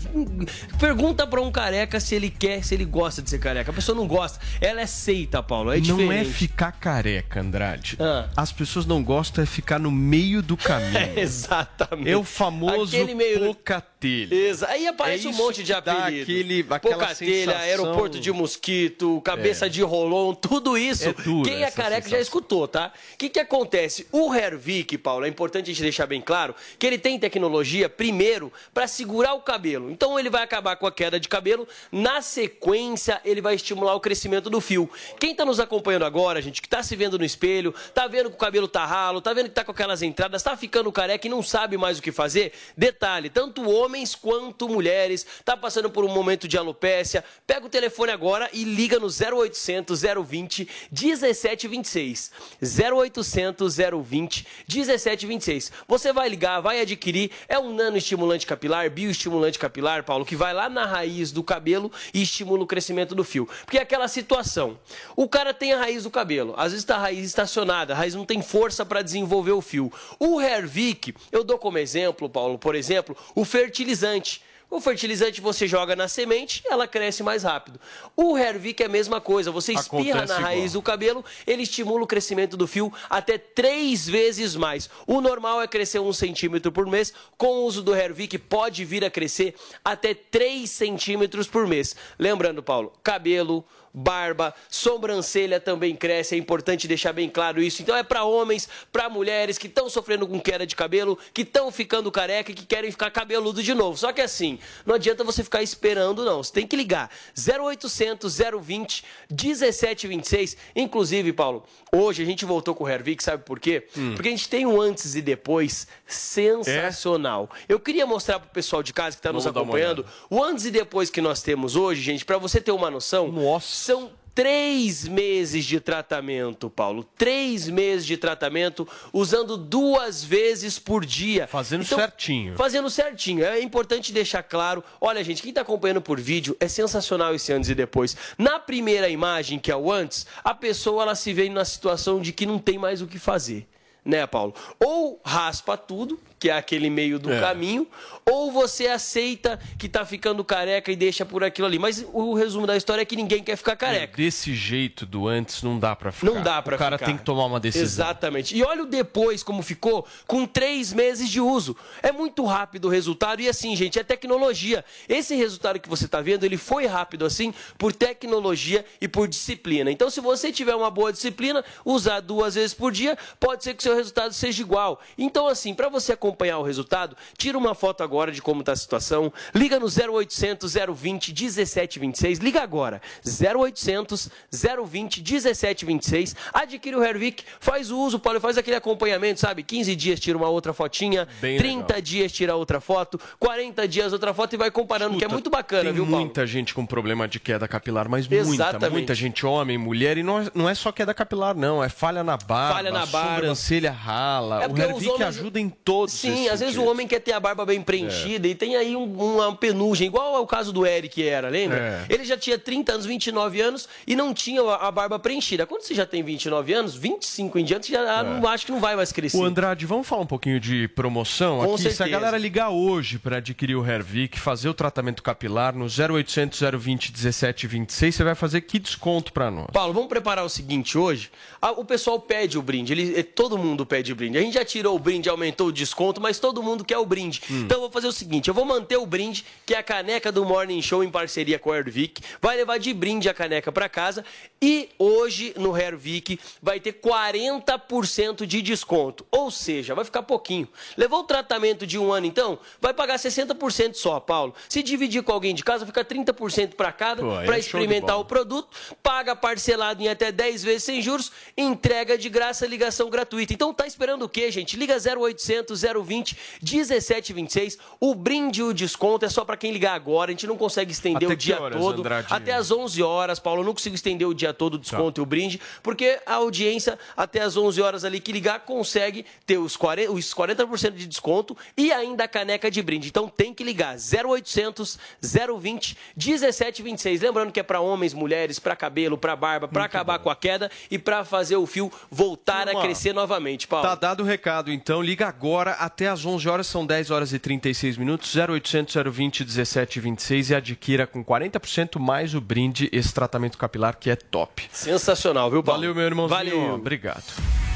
Pergunta pra um careca se ele quer, se ele gosta de ser careca. A pessoa não gosta. Ela é seita, Paulo. É não é ficar careca, Andrade. Ah. As pessoas não gostam é ficar no meio do caminho. É, exatamente. É o famoso Aquele meio... pocatelho. Exato. Aí aparece é um monte de apelido aquele, Pocatelha, sensação... aeroporto de mosquito, cabeça é. de rolon, tudo isso. É quem é careca sensação. já escutou, tá? O que, que acontece? O Hervik, Paulo, é importante a gente deixar bem claro que ele tem tecnologia, primeiro, para segurar o cabelo. Então ele vai acabar com a queda de cabelo, na sequência ele vai estimular o crescimento do fio. Quem está nos acompanhando agora, gente, que está se vendo no espelho, tá vendo que o cabelo tá ralo, tá vendo que tá com aquelas entradas, tá ficando careca e não sabe mais o que fazer, detalhe, tanto homens quanto mulheres, tá passando por um momento de alopécia, pega o telefone agora e liga no 0800 020 1726. 0800 020 1726. Você vai ligar, vai adquirir, é um nanoestimulante capilar, bioestimulante capilar, Paulo, que vai lá na raiz do cabelo e estimula o crescimento do fio. Porque é aquela situação, o cara tem a raiz do cabelo, às vezes está a raiz estacionada, a raiz não tem força para desenvolver o fio. O Hervik, eu dou como exemplo, Paulo, por exemplo, o fertilizante. O fertilizante você joga na semente, ela cresce mais rápido. O Hervik é a mesma coisa, você espirra Acontece na raiz igual. do cabelo, ele estimula o crescimento do fio até três vezes mais. O normal é crescer um centímetro por mês, com o uso do Hervik pode vir a crescer até 3 centímetros por mês. Lembrando, Paulo, cabelo, barba, sobrancelha também cresce. É importante deixar bem claro isso. Então é para homens, para mulheres que estão sofrendo com queda de cabelo, que estão ficando careca e que querem ficar cabeludo de novo. Só que assim, não adianta você ficar esperando, não. Você tem que ligar 0800 020 1726. Inclusive, Paulo, hoje a gente voltou com o Hervik, sabe por quê? Hum. Porque a gente tem um antes e depois sensacional. É? Eu queria mostrar pro pessoal de casa que está nos acompanhando o antes e depois que nós temos hoje, gente, para você ter uma noção. Nossa. São três meses de tratamento, Paulo. Três meses de tratamento, usando duas vezes por dia. Fazendo então, certinho. Fazendo certinho. É importante deixar claro. Olha, gente, quem está acompanhando por vídeo, é sensacional esse antes e depois. Na primeira imagem, que é o antes, a pessoa ela se vê na situação de que não tem mais o que fazer né, Paulo? Ou raspa tudo, que é aquele meio do é. caminho, ou você aceita que tá ficando careca e deixa por aquilo ali. Mas o resumo da história é que ninguém quer ficar careca. É, desse jeito do antes não dá para ficar. Não dá para ficar. O cara tem que tomar uma decisão. Exatamente. E olha o depois como ficou com três meses de uso. É muito rápido o resultado e assim, gente, é tecnologia. Esse resultado que você tá vendo, ele foi rápido assim por tecnologia e por disciplina. Então, se você tiver uma boa disciplina, usar duas vezes por dia, pode ser que seu resultado seja igual. Então, assim, para você acompanhar o resultado, tira uma foto agora de como está a situação, liga no 0800 020 1726, liga agora, 0800 020 1726, adquire o Hervik, faz o uso, Paulo, faz aquele acompanhamento, sabe? 15 dias tira uma outra fotinha, Bem 30 legal. dias tira outra foto, 40 dias outra foto e vai comparando, Escuta, que é muito bacana, tem viu, Paulo? muita gente com problema de queda capilar, mas Exatamente. muita, muita gente, homem, mulher, e não é, não é só queda capilar, não, é falha na barba, falha na barba, sobrancelha rala. É o Hervik homens... ajuda em todos Sim, às vezes o homem quer ter a barba bem preenchida é. e tem aí um, uma penugem, igual ao caso do Eric era, lembra? É. Ele já tinha 30 anos, 29 anos e não tinha a, a, barba preenchida. Quando você já tem 29 anos, 25 em diante, já é. não, acho que não vai mais crescer. O Andrade, vamos falar um pouquinho de promoção? Com Aqui, certeza. se a galera ligar hoje para adquirir o Hervik, fazer o tratamento capilar no 0800 020 1726, você vai fazer que desconto para nós? Paulo, vamos preparar o seguinte hoje. o pessoal pede o brinde, ele, todo mundo pede o brinde. A gente já tirou o brinde, aumentou o desconto, mas todo mundo quer o brinde. Hum. Então eu vou fazer o seguinte: eu vou manter o brinde, que é a caneca do Morning Show em parceria com a Hervik. Vai levar de brinde a caneca para casa. E hoje no Hervik vai ter 40% de desconto. Ou seja, vai ficar pouquinho. Levou o tratamento de um ano, então, vai pagar 60% só, Paulo. Se dividir com alguém de casa, fica 30% para cada, para é experimentar o produto. Paga parcelado em até 10 vezes sem juros. Entrega de graça, ligação gratuita. Então tá esperando o quê, gente? Liga 0800 020 1726. O brinde e o desconto é só para quem ligar agora. A gente não consegue estender Até o dia horas, todo. Andradinho? Até as 11 horas, Paulo. Eu não consigo estender o dia todo o desconto tá. e o brinde, porque a audiência até as 11 horas ali que ligar consegue ter os 40%, os 40 de desconto e ainda a caneca de brinde. Então tem que ligar 0800 020 1726. Lembrando que é para homens, mulheres, para cabelo, para barba, para acabar bom. com a queda e para fazer o fio voltar a crescer novamente, Paulo. Tá dado o recado, então liga agora até as 11 horas, são 10 horas e 36 minutos, 0800 020 1726 e adquira com 40% mais o brinde esse tratamento capilar que é top. Sensacional, viu, Paulo? Valeu, meu irmãozinho. Valeu. Obrigado.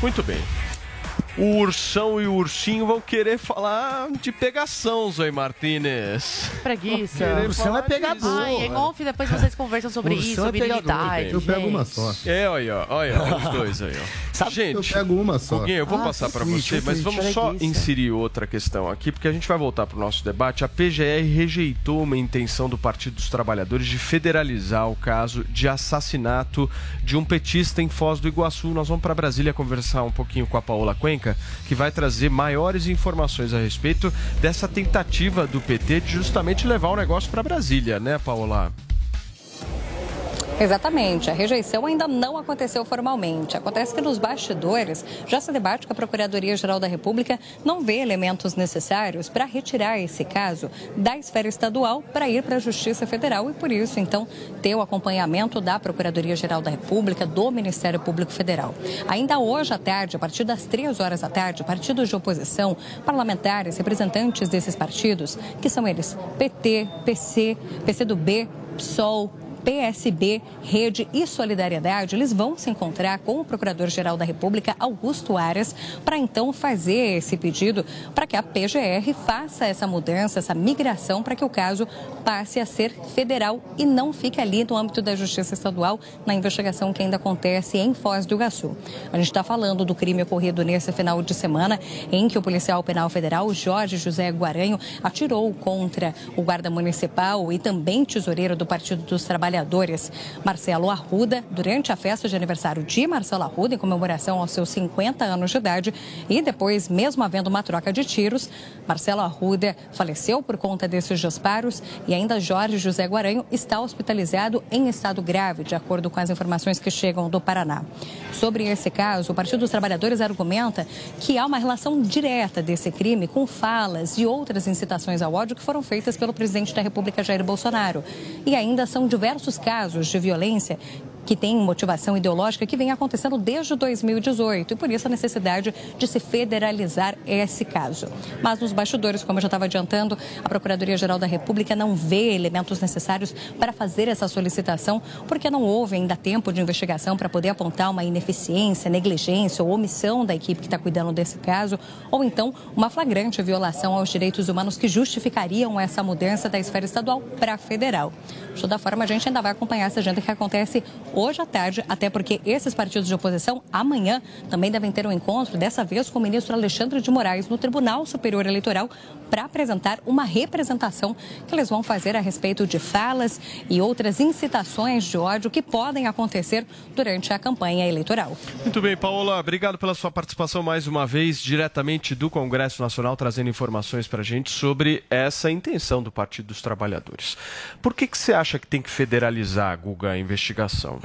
Muito bem. O ursão e o ursinho vão querer falar de pegação, Zoe Martinez. Preguiça. O ursão é pegador. Ai, é golfe, depois vocês conversam sobre isso, sobre é Eu pego uma só. É, olha, olha, os dois aí, ó. Sabe gente, eu pego uma só. Eu vou ah, passar para você, mas vamos só inserir outra questão aqui, porque a gente vai voltar para o nosso debate. A PGR rejeitou uma intenção do Partido dos Trabalhadores de federalizar o caso de assassinato de um petista em Foz do Iguaçu. Nós vamos para Brasília conversar um pouquinho com a Paola Cuenca que vai trazer maiores informações a respeito dessa tentativa do PT de justamente levar o negócio para Brasília, né, Paola? Exatamente. A rejeição ainda não aconteceu formalmente. Acontece que nos bastidores já se debate que a Procuradoria-Geral da República não vê elementos necessários para retirar esse caso da esfera estadual para ir para a Justiça Federal e, por isso, então, ter o acompanhamento da Procuradoria-Geral da República, do Ministério Público Federal. Ainda hoje à tarde, a partir das três horas da tarde, partidos de oposição, parlamentares, representantes desses partidos, que são eles PT, PC, PCdoB, PSOL, PSB, Rede e Solidariedade, eles vão se encontrar com o Procurador-Geral da República, Augusto Aras, para então fazer esse pedido para que a PGR faça essa mudança, essa migração, para que o caso passe a ser federal e não fique ali no âmbito da Justiça Estadual na investigação que ainda acontece em Foz do Iguaçu. A gente está falando do crime ocorrido nesse final de semana, em que o policial penal federal Jorge José Guaranho atirou contra o guarda municipal e também tesoureiro do Partido dos Trabalhadores, Marcelo Arruda, durante a festa de aniversário de Marcelo Arruda, em comemoração aos seus 50 anos de idade. E depois, mesmo havendo uma troca de tiros, Marcelo Arruda faleceu por conta desses disparos e ainda Jorge José Guaranho está hospitalizado em estado grave, de acordo com as informações que chegam do Paraná. Sobre esse caso, o Partido dos Trabalhadores argumenta que há uma relação direta desse crime com falas e outras incitações ao ódio que foram feitas pelo presidente da República, Jair Bolsonaro. E ainda são diversos casos de violência que tem motivação ideológica que vem acontecendo desde 2018 e por isso a necessidade de se federalizar esse caso. Mas nos bastidores, como eu já estava adiantando, a Procuradoria-Geral da República não vê elementos necessários para fazer essa solicitação, porque não houve ainda tempo de investigação para poder apontar uma ineficiência, negligência ou omissão da equipe que está cuidando desse caso, ou então uma flagrante violação aos direitos humanos que justificariam essa mudança da esfera estadual para a federal. De toda forma, a gente ainda vai acompanhar essa agenda que acontece hoje à tarde, até porque esses partidos de oposição amanhã também devem ter um encontro, dessa vez com o ministro Alexandre de Moraes no Tribunal Superior Eleitoral, para apresentar uma representação que eles vão fazer a respeito de falas e outras incitações de ódio que podem acontecer durante a campanha eleitoral. Muito bem, Paola, obrigado pela sua participação mais uma vez, diretamente do Congresso Nacional, trazendo informações para a gente sobre essa intenção do Partido dos Trabalhadores. Por que, que você acha que tem que federalizar, Guga, a investigação?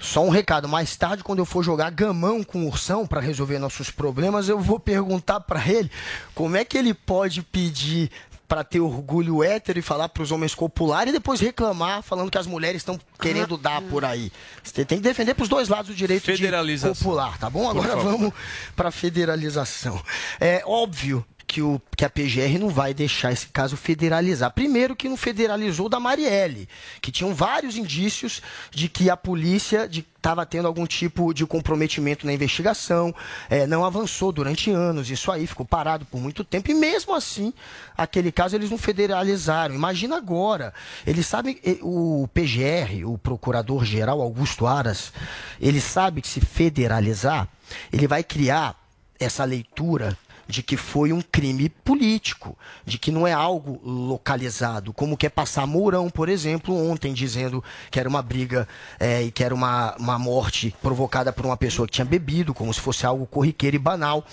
Só um recado, mais tarde, quando eu for jogar gamão com o Ursão para resolver nossos problemas, eu vou perguntar para ele como é que ele pode pedir para ter orgulho hétero e falar para os homens copulares e depois reclamar falando que as mulheres estão querendo ah, dar por aí. Você tem que defender para os dois lados o direito de popular, tá bom? Agora vamos para federalização. É óbvio que, o, que a PGR não vai deixar esse caso federalizar. Primeiro que não federalizou da Marielle, que tinham vários indícios de que a polícia estava tendo algum tipo de comprometimento na investigação, é, não avançou durante anos, isso aí ficou parado por muito tempo, e mesmo assim, aquele caso eles não federalizaram. Imagina agora, eles sabem, o PGR, o Procurador-Geral Augusto Aras, ele sabe que se federalizar, ele vai criar essa leitura de que foi um crime político, de que não é algo localizado, como quer passar Mourão, por exemplo, ontem dizendo que era uma briga é, e que era uma, uma morte provocada por uma pessoa que tinha bebido, como se fosse algo corriqueiro e banal.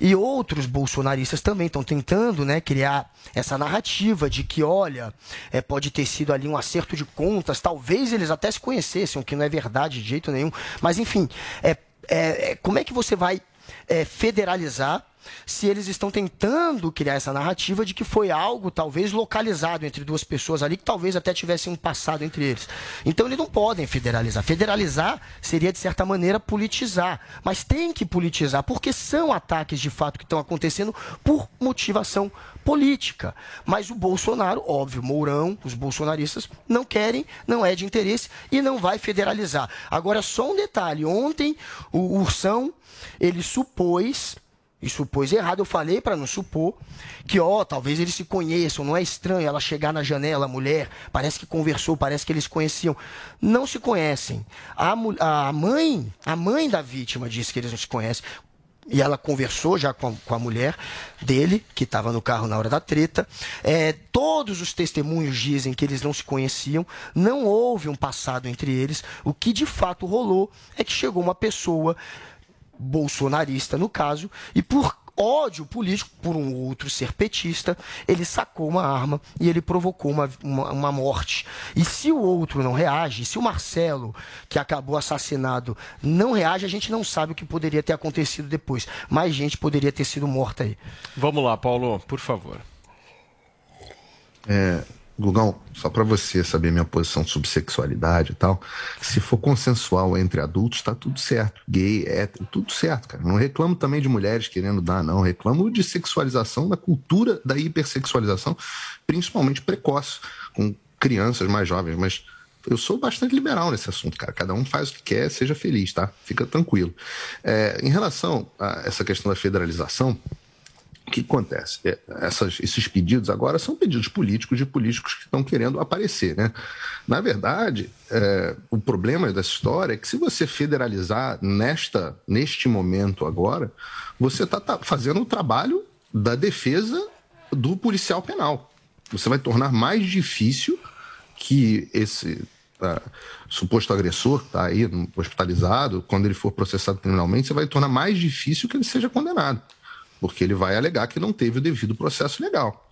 E outros bolsonaristas também estão tentando né, criar essa narrativa de que, olha, é, pode ter sido ali um acerto de contas, talvez eles até se conhecessem, o que não é verdade de jeito nenhum, mas enfim, é, é, é como é que você vai é, federalizar se eles estão tentando criar essa narrativa de que foi algo talvez localizado entre duas pessoas ali, que talvez até tivessem um passado entre eles. Então eles não podem federalizar. Federalizar seria, de certa maneira, politizar. Mas tem que politizar, porque são ataques de fato que estão acontecendo por motivação política. Mas o Bolsonaro, óbvio, Mourão, os bolsonaristas, não querem, não é de interesse e não vai federalizar. Agora, só um detalhe: ontem o Ursão ele supôs e supôs errado. Eu falei para não supor que, ó, talvez eles se conheçam. Não é estranho ela chegar na janela, a mulher, parece que conversou, parece que eles conheciam. Não se conhecem. A, a mãe, a mãe da vítima disse que eles não se conhecem. E ela conversou já com a, com a mulher dele, que estava no carro na hora da treta. É, todos os testemunhos dizem que eles não se conheciam, não houve um passado entre eles. O que de fato rolou é que chegou uma pessoa bolsonarista no caso, e por ódio político por um outro ser petista, ele sacou uma arma e ele provocou uma, uma, uma, morte. E se o outro não reage, se o Marcelo, que acabou assassinado, não reage, a gente não sabe o que poderia ter acontecido depois. Mais gente poderia ter sido morta aí. Vamos lá, Paulo, por favor. É, Gugão, só para você saber minha posição sobre sexualidade e tal, se for consensual entre adultos, tá tudo certo. Gay, hétero, tudo certo, cara. Não reclamo também de mulheres querendo dar, não. Reclamo de sexualização, da cultura da hipersexualização, principalmente precoce, com crianças mais jovens. Mas Eu sou bastante liberal nesse assunto, cara. Cada um faz o que quer, seja feliz, tá? Fica tranquilo. É, em relação a essa questão da federalização, o que acontece? É, essas, esses pedidos agora são pedidos políticos de políticos que estão querendo aparecer, né? Na verdade, é, o problema dessa história é que se você federalizar nesta, neste momento agora, você está tá fazendo o trabalho da defesa do policial penal. Você vai tornar mais difícil que esse uh, suposto agressor está aí hospitalizado, quando ele for processado criminalmente, você vai tornar mais difícil que ele seja condenado porque ele vai alegar que não teve o devido processo legal.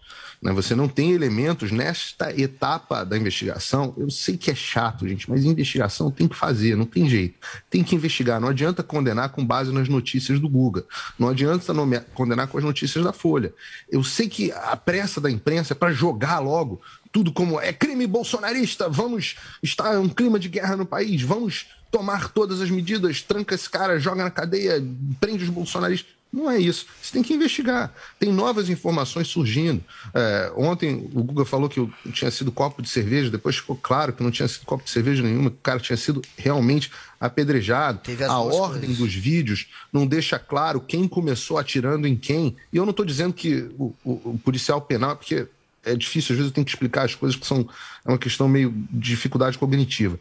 Né? Você não tem elementos nesta etapa da investigação. Eu sei que é chato, gente, mas investigação tem que fazer, não tem jeito. Tem que investigar. Não adianta condenar com base nas notícias do Guga. Não adianta condenar com as notícias da Folha. Eu sei que a pressa da imprensa é para jogar logo tudo como é crime bolsonarista, vamos estar um clima de guerra no país, vamos tomar todas as medidas, tranca esse cara, joga na cadeia, prende os bolsonaristas. Não é isso. Você tem que investigar. Tem novas informações surgindo. É, ontem o Guga falou que tinha sido copo de cerveja, depois ficou claro que não tinha sido copo de cerveja nenhuma, que o cara tinha sido realmente apedrejado. A ordem coisas. dos vídeos não deixa claro quem começou atirando em quem. E eu não estou dizendo que o, o, o policial penal, porque é difícil, às vezes eu tenho que explicar as coisas que são é uma questão meio de dificuldade cognitiva.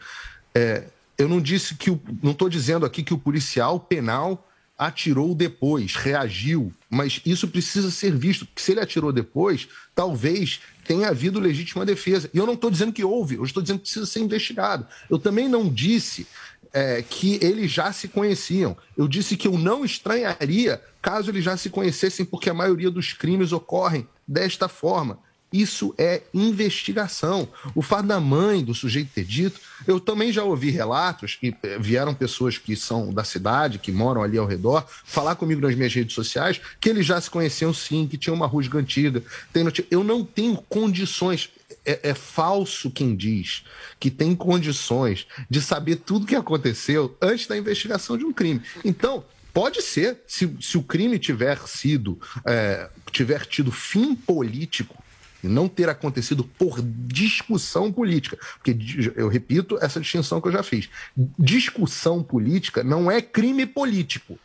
É, eu não disse que o, não estou dizendo aqui que o policial penal atirou depois, reagiu, mas isso precisa ser visto, porque se ele atirou depois, talvez tenha havido legítima defesa. E eu não estou dizendo que houve, eu estou dizendo que precisa ser investigado. Eu também não disse é, que eles já se conheciam. Eu disse que eu não estranharia caso eles já se conhecessem, porque a maioria dos crimes ocorrem desta forma. Isso é investigação. O fato da mãe do sujeito ter dito, eu também já ouvi relatos, e eh, vieram pessoas que são da cidade, que moram ali ao redor, falar comigo nas minhas redes sociais, que eles já se conheciam sim, que tinha uma rusga antiga. Eu não tenho condições. É, é, falso quem diz que tem condições de saber tudo o que aconteceu antes da investigação de um crime. Então, pode ser, se, se o crime tiver sido, é, tiver tido fim político, e não ter acontecido por discussão política. Porque, eu repito, essa distinção que eu já fiz. Discussão política não é crime político.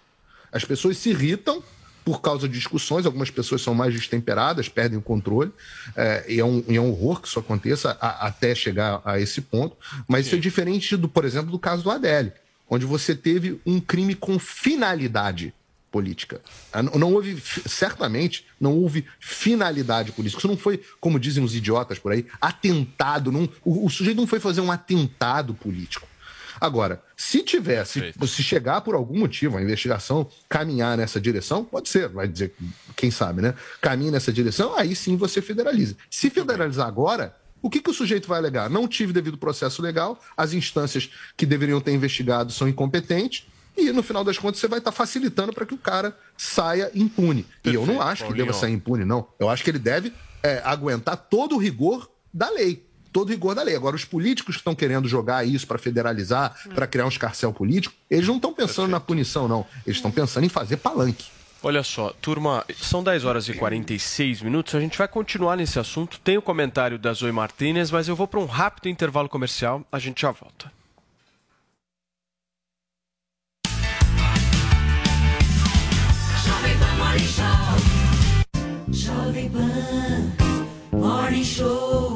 As pessoas se irritam por causa de discussões, algumas pessoas são mais destemperadas, perdem o controle, é, e, é um, e é um horror que isso aconteça a, até chegar a esse ponto. Mas Sim. isso é diferente, do, por exemplo, do caso do Adélio, onde você teve um crime com finalidade política. Ah, não houve, certamente, não houve finalidade política. Isso não foi, como dizem os idiotas por aí, atentado. Não, o, o sujeito não foi fazer um atentado político. Agora, se tivesse, se chegar por algum motivo a investigação caminhar nessa direção, pode ser, vai dizer, quem sabe, né? Caminha nessa direção, aí sim você federaliza. Se federalizar agora, o que, que o sujeito vai alegar? Não tive devido processo legal, as instâncias que deveriam ter investigado são incompetentes, e no final das contas você vai estar tá facilitando para que o cara saia impune. Perfeito, e eu não acho Paulinho. que deva sair impune, não. Eu acho que ele deve é, aguentar todo o rigor da lei. Todo o rigor da lei. Agora, os políticos que estão querendo jogar isso para federalizar, hum. para criar um escarcel político, eles não estão pensando Perfeito. na punição, não. Eles estão pensando em fazer palanque. Olha só, turma, são 10 horas e 46 minutos. A gente vai continuar nesse assunto. Tem o comentário da Zoe Martinez, mas eu vou para um rápido intervalo comercial. A gente já volta. Jovem Pan Morning Show.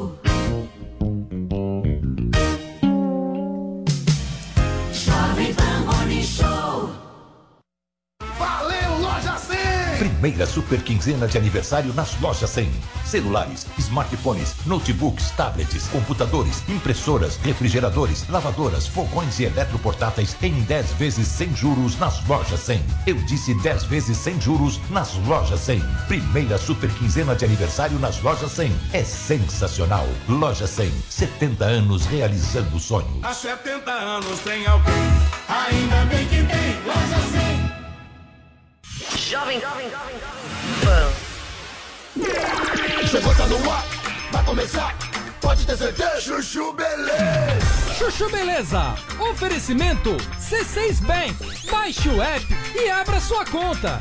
Primeira super quinzena de aniversário nas lojas 100 celulares, smartphones, notebooks, tablets, computadores, impressoras, refrigeradores, lavadoras, fogões e eletroportáteis em 10 vezes sem juros nas lojas 100. Eu disse 10 vezes sem juros nas lojas 100. Primeira super quinzena de aniversário nas lojas 100. É sensacional. Loja 100, 70 anos realizando sonhos. Há 70 anos tem alguém, ainda bem que tem loja 100. Jovem, jovem, jovem, jovem. Chegou, tá no ar, vai começar, pode ter certeza. Chuchu Beleza. Chuchu Beleza. Oferecimento C6 Bank. Baixe o app e abra sua conta.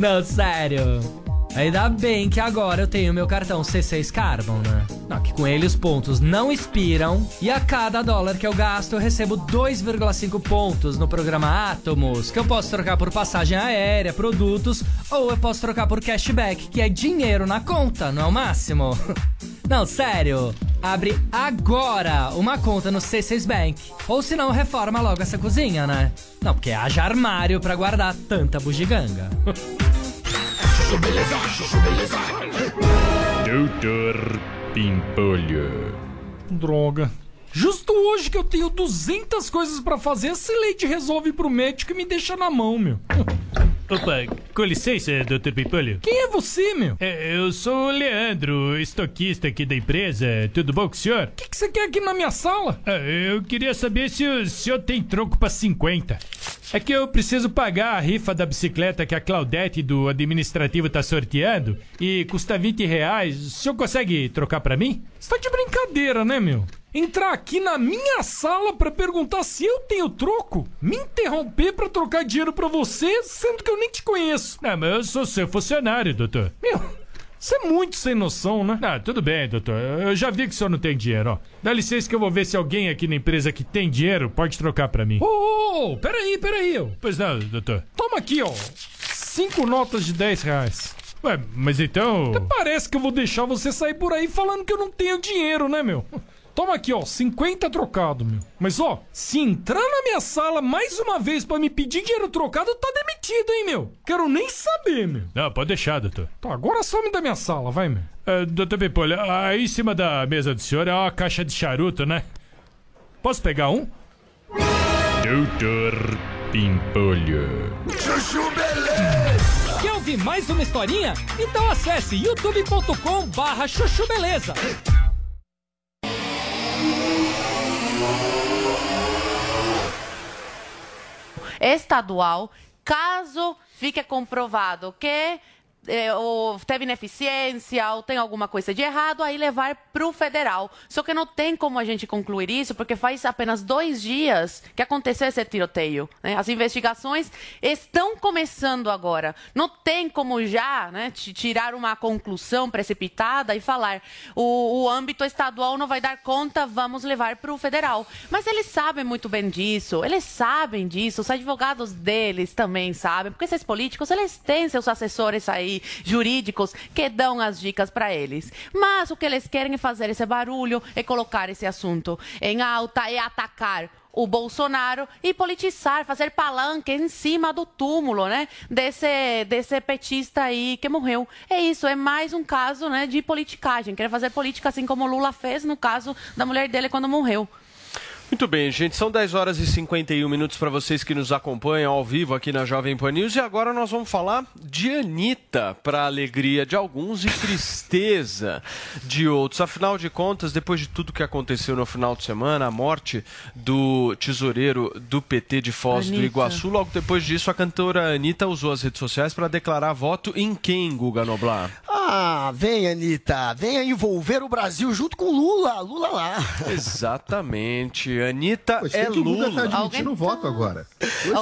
Não, sério. Ainda bem que agora eu tenho meu cartão C6 Carbon, né? Não, que com ele os pontos não expiram e a cada dólar que eu gasto eu recebo 2,5 pontos no programa Atomos, que eu posso trocar por passagem aérea, produtos, ou eu posso trocar por cashback, que é dinheiro na conta, não é o máximo? Não, sério. Abre agora uma conta no C6 Bank. Ou se não, reforma logo essa cozinha, né? Não, porque haja armário para guardar tanta bugiganga. Doutor Pimpolho. Droga. Justo hoje que eu tenho 200 coisas para fazer, esse leite resolve pro médico e me deixa na mão, meu. Opa, com licença, Dr. Pimpolho. Quem é você, meu? É, eu sou o Leandro, estoquista aqui da empresa. Tudo bom com o senhor? O que, que você quer aqui na minha sala? Ah, eu queria saber se o senhor tem troco pra 50. É que eu preciso pagar a rifa da bicicleta que a Claudete do administrativo tá sorteando e custa 20 reais. O senhor consegue trocar pra mim? Você tá de brincadeira, né, meu? Entrar aqui na minha sala para perguntar se eu tenho troco? Me interromper para trocar dinheiro para você, sendo que eu nem te conheço. Não, mas eu sou seu funcionário, doutor. Meu, você é muito sem noção, né? Ah, tudo bem, doutor. Eu já vi que o senhor não tem dinheiro, ó. Dá licença que eu vou ver se alguém aqui na empresa que tem dinheiro pode trocar para mim. Ô, ô, ô, peraí, peraí. Ó. Pois não, doutor. Toma aqui, ó. Cinco notas de 10 reais. Ué, mas então. Até parece que eu vou deixar você sair por aí falando que eu não tenho dinheiro, né, meu? Toma aqui, ó, 50 trocado, meu. Mas ó, se entrar na minha sala mais uma vez para me pedir dinheiro trocado, tá demitido, hein, meu? Quero nem saber, meu. Não, pode deixar, doutor. Tá, agora some da minha sala, vai, meu. Uh, doutor Pipolho, aí em cima da mesa do senhor é uma caixa de charuto, né? Posso pegar um? Doutor Pimpolho. Chuchu Beleza! Quer ouvir mais uma historinha? Então acesse youtube.com barra chuchu beleza. Estadual, caso fique comprovado que é, ou teve ineficiência, ou tem alguma coisa de errado, aí levar para o federal. Só que não tem como a gente concluir isso, porque faz apenas dois dias que aconteceu esse tiroteio. Né? As investigações estão começando agora. Não tem como já né, tirar uma conclusão precipitada e falar o, o âmbito estadual não vai dar conta, vamos levar para o federal. Mas eles sabem muito bem disso, eles sabem disso, os advogados deles também sabem, porque esses políticos, eles têm seus assessores aí jurídicos que dão as dicas para eles. Mas o que eles querem é fazer esse barulho, é colocar esse assunto em alta, é atacar o Bolsonaro e politizar, fazer palanque em cima do túmulo, né, desse, desse petista aí que morreu. É isso, é mais um caso, né, de politicagem. Quer fazer política assim como Lula fez no caso da mulher dele quando morreu. Muito bem, gente. São 10 horas e 51 minutos para vocês que nos acompanham ao vivo aqui na Jovem Pan News. E agora nós vamos falar de Anitta, para alegria de alguns e tristeza de outros. Afinal de contas, depois de tudo que aconteceu no final de semana, a morte do tesoureiro do PT de Foz Anitta. do Iguaçu, logo depois disso, a cantora Anitta usou as redes sociais para declarar voto em quem, Guga Noblar? Ah, vem, Anitta. Venha envolver o Brasil junto com Lula. Lula lá. Exatamente. Anitta Pô, é Lula. Lula tá admitindo voto agora.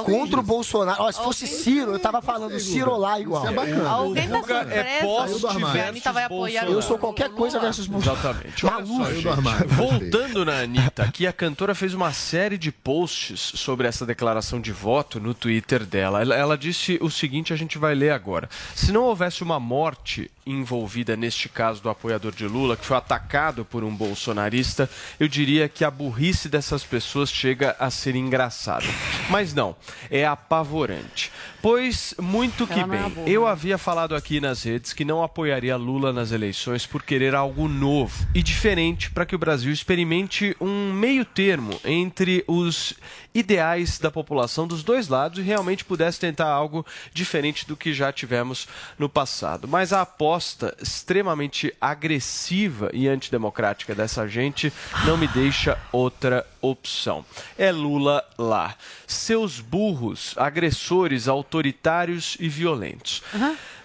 Contra o Bolsonaro. Ó, se fosse Ciro, eu tava falando Ciro lá igual. Isso é bacana. Alguém tá surpresa. É poste Anitta vai apoiar Eu sou qualquer coisa versus Bolsonaro. Exatamente. Olha só, Voltando na Anitta, aqui a cantora fez uma série de posts sobre essa declaração de voto no Twitter dela. Ela, ela disse o seguinte, a gente vai ler agora. Se não houvesse uma morte envolvida neste caso do apoiador de Lula, que foi atacado por um bolsonarista, eu diria que a burrice dessas pessoas chega a ser engraçada. Mas não, é apavorante. Pois muito que Ela é bem. burra. Eu havia falado aqui nas redes que não apoiaria Lula nas eleições por querer algo novo e diferente para que o Brasil experimente um meio termo entre os ideais da população dos dois lados e realmente pudesse tentar algo diferente do que já tivemos no passado. Mas a aposta extremamente agressiva e antidemocrática dessa gente não me deixa outra opção. É Lula lá. Seus burros, agressores, autoritários e violentos.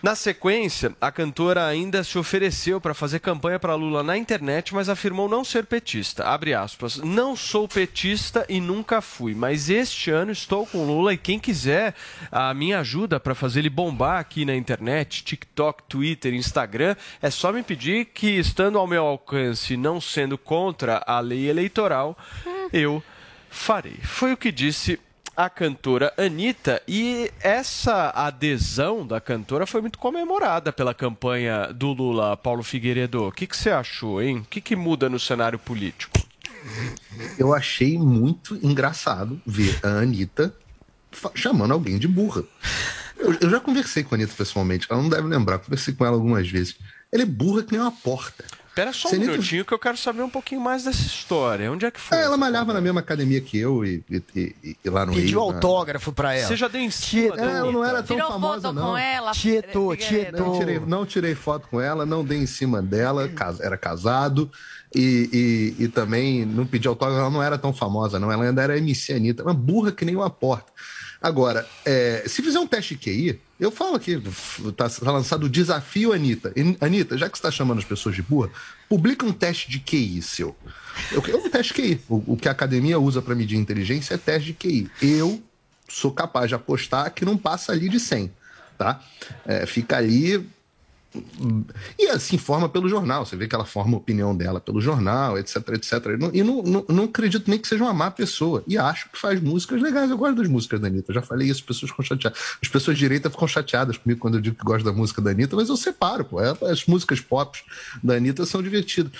Na sequência, a cantora ainda se ofereceu para fazer campanha para Lula na internet, mas afirmou não ser petista. Abre aspas. Não sou petista e nunca fui, mas este ano estou com Lula e quem quiser a minha ajuda para fazer ele bombar aqui na internet, TikTok, Twitter, Instagram, é só me pedir que, estando ao meu alcance, não sendo contra a lei eleitoral, eu farei. Foi o que disse a cantora Anitta e essa adesão da cantora foi muito comemorada pela campanha do Lula, Paulo Figueiredo. O que, que você achou, hein? O que, que muda no cenário político? Eu achei muito engraçado ver a Anitta chamando alguém de burra. Eu, eu já conversei com a Anitta pessoalmente, ela não deve lembrar, conversei com ela algumas vezes. Ela é burra que nem uma porta. Espera só um minutinho que eu quero saber um pouquinho mais dessa história. Onde é que foi? É, ela malhava na mesma academia que eu e, e- e- e lá no Pediu Rio, né? autógrafo pra ela. Você já deu em cima É, ela não era tão Tirou famosa, foto não. com ela? Tietô, Figueiredo? Não tirei, não tirei foto com ela, não dei em cima dela, era casado e, e- e também não pedi autógrafo, ela não era tão famosa, não. Ela ainda era MC Anitta, uma burra que nem uma porta. Agora, é, se fizer um teste QI, eu falo aqui, tá, tá lançado o desafio Anitta. Anitta, já que você está chamando as pessoas de burra, publica um teste de QI seu. Eu quero um teste QI. O, o que a academia usa para medir inteligência é teste de QI. Eu sou capaz de apostar que não passa ali de 100, tá? É, fica ali e assim forma pelo jornal. Você vê que ela forma a opinião dela pelo jornal, etc, etc. E não, não, não, acredito nem que seja uma má pessoa. E acho que faz músicas legais. Eu gosto das músicas da Anitta. Já falei isso, as pessoas ficam chateadas. As pessoas de direita ficam chateadas comigo quando eu digo que gosto da música da Anitta, mas eu separo, pô. É, As músicas pop da Anitta são divertidas.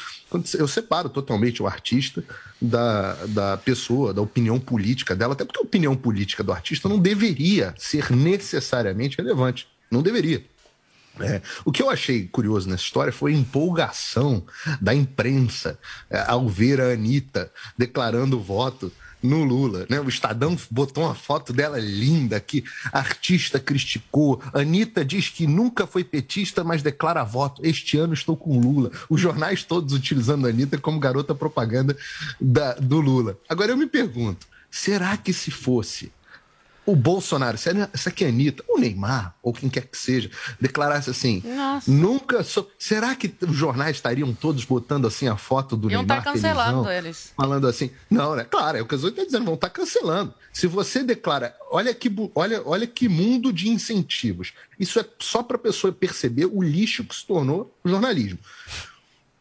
Eu separo totalmente o artista da, da pessoa, da opinião política dela, até porque a opinião política do artista não deveria ser necessariamente relevante. Não deveria. É, o que eu achei curioso nessa história foi a empolgação da imprensa é, ao ver a Anitta declarando voto no Lula. Né? O Estadão botou uma foto dela linda que artista criticou. Anitta diz que nunca foi petista, mas declara voto. Este ano estou com Lula. Os jornais todos utilizando a Anitta como garota propaganda da- do Lula. Agora eu me pergunto: será que se fosse o Bolsonaro, se a- se aqui a Anitta, ou Neymar, ou quem quer que seja, declarasse assim, Nossa. nunca sou. Será que os jornais estariam todos botando assim a foto do Iam Neymar? estar cancelando felizão, eles. Falando assim, não, né? Claro, é o que as estão dizendo, vão estar cancelando. Se você declara, olha que, olha, olha que mundo de incentivos. Isso é só para a pessoa perceber o lixo que se tornou o jornalismo.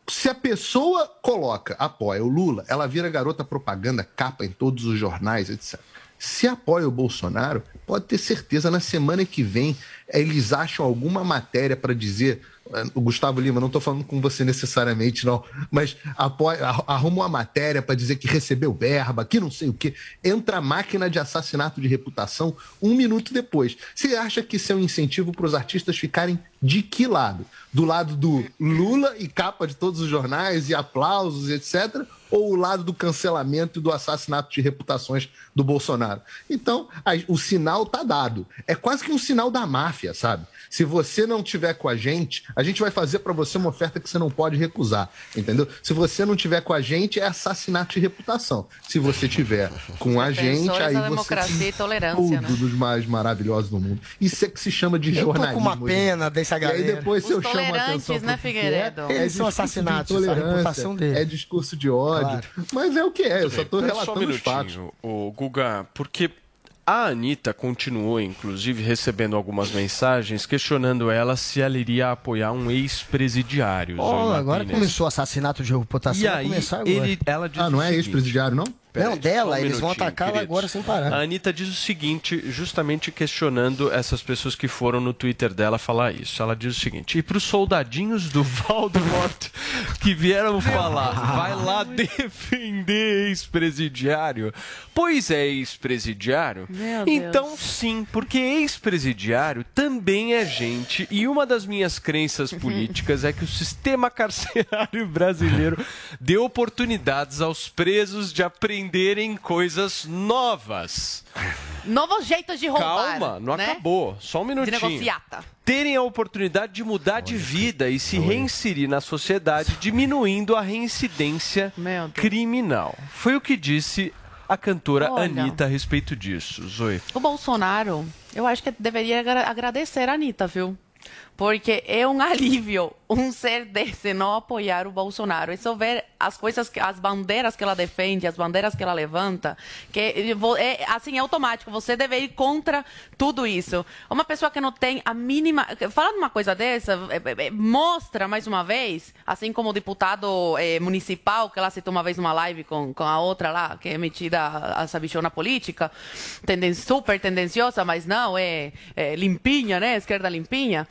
Se a pessoa coloca, apoia o Lula, ela vira garota propaganda, capa em todos os jornais, etc. Se apoia o Bolsonaro, pode ter certeza, na semana que vem, eles acham alguma matéria para dizer. eh, O Gustavo Lima, não estou falando com você necessariamente, não, mas apoia, arru- arruma uma matéria para dizer que recebeu verba, que não sei o quê. Entra a máquina de assassinato de reputação um minuto depois. Você acha que isso é um incentivo para os artistas ficarem de que lado? Do lado do Lula e capa de todos os jornais e aplausos, etc., ou o lado do cancelamento e do assassinato de reputações do Bolsonaro? Então, a- o sinal tá dado. É quase que um sinal da máfia, sabe? Se você não tiver com a gente, a gente vai fazer para você uma oferta que você não pode recusar, entendeu? Se você não tiver com a gente, é assassinato de reputação. Se você tiver com a gente, aí você democracia tem e tolerância, tudo né? dos mais maravilhosos do mundo. Isso é que se chama de Eu tô com jornalismo. uma pena dessa E aí galera. depois Os eu chamo a atenção né, que Figueiredo? É, é Eles são discurso de assassinatos, a intolerância, reputação deles. É discurso de ódio. Mas é o que é, eu só estou Espera só um relatando os fatos. minutinho, o Guga, porque a Anitta continuou, inclusive, recebendo algumas mensagens questionando ela se ela iria apoiar um ex-presidiário. Zoe agora começou o assassinato de reputação. E aí, ele, ela disse Ah, não é ex-presidiário, não? Peraí, Não, dela, só um eles vão minutinho, atacar ela queridos. agora sem parar. A Anitta diz o seguinte, justamente questionando essas pessoas que foram no Twitter dela falar isso. Ela diz o seguinte: e para os soldadinhos do Voldemort que vieram falar, vai lá defender ex-presidiário. Pois é, ex-presidiário. Deus. Então, sim, porque ex-presidiário também é gente. E uma das minhas crenças políticas é que o sistema carcerário brasileiro dê oportunidades aos presos de aprenderem coisas novas. Novos jeitos de roubar. Calma, não né? acabou. Só um De minutinho. negociata. Terem a oportunidade de mudar de vida e se reinserir na sociedade, diminuindo a reincidência criminal. Foi o que disse a cantora Olha. Anitta a respeito disso. Zoe. O Bolsonaro, eu acho que deveria agra- agradecer a Anitta, viu? Porque é um alívio um ser desse não apoiar o Bolsonaro. É só ver as coisas, as bandeiras que ela defende, as bandeiras que ela levanta, que é assim, é automático. Você deve ir contra tudo isso. Uma pessoa que não tem a mínima. Falando uma coisa dessa, é, é, é, mostra mais uma vez, assim como o deputado é, municipal, que ela citou uma vez numa live com, com a outra lá, que é metida a, a sabichona política, tenden, super tendenciosa, mas não, é, é limpinha, né? Esquerda limpinha.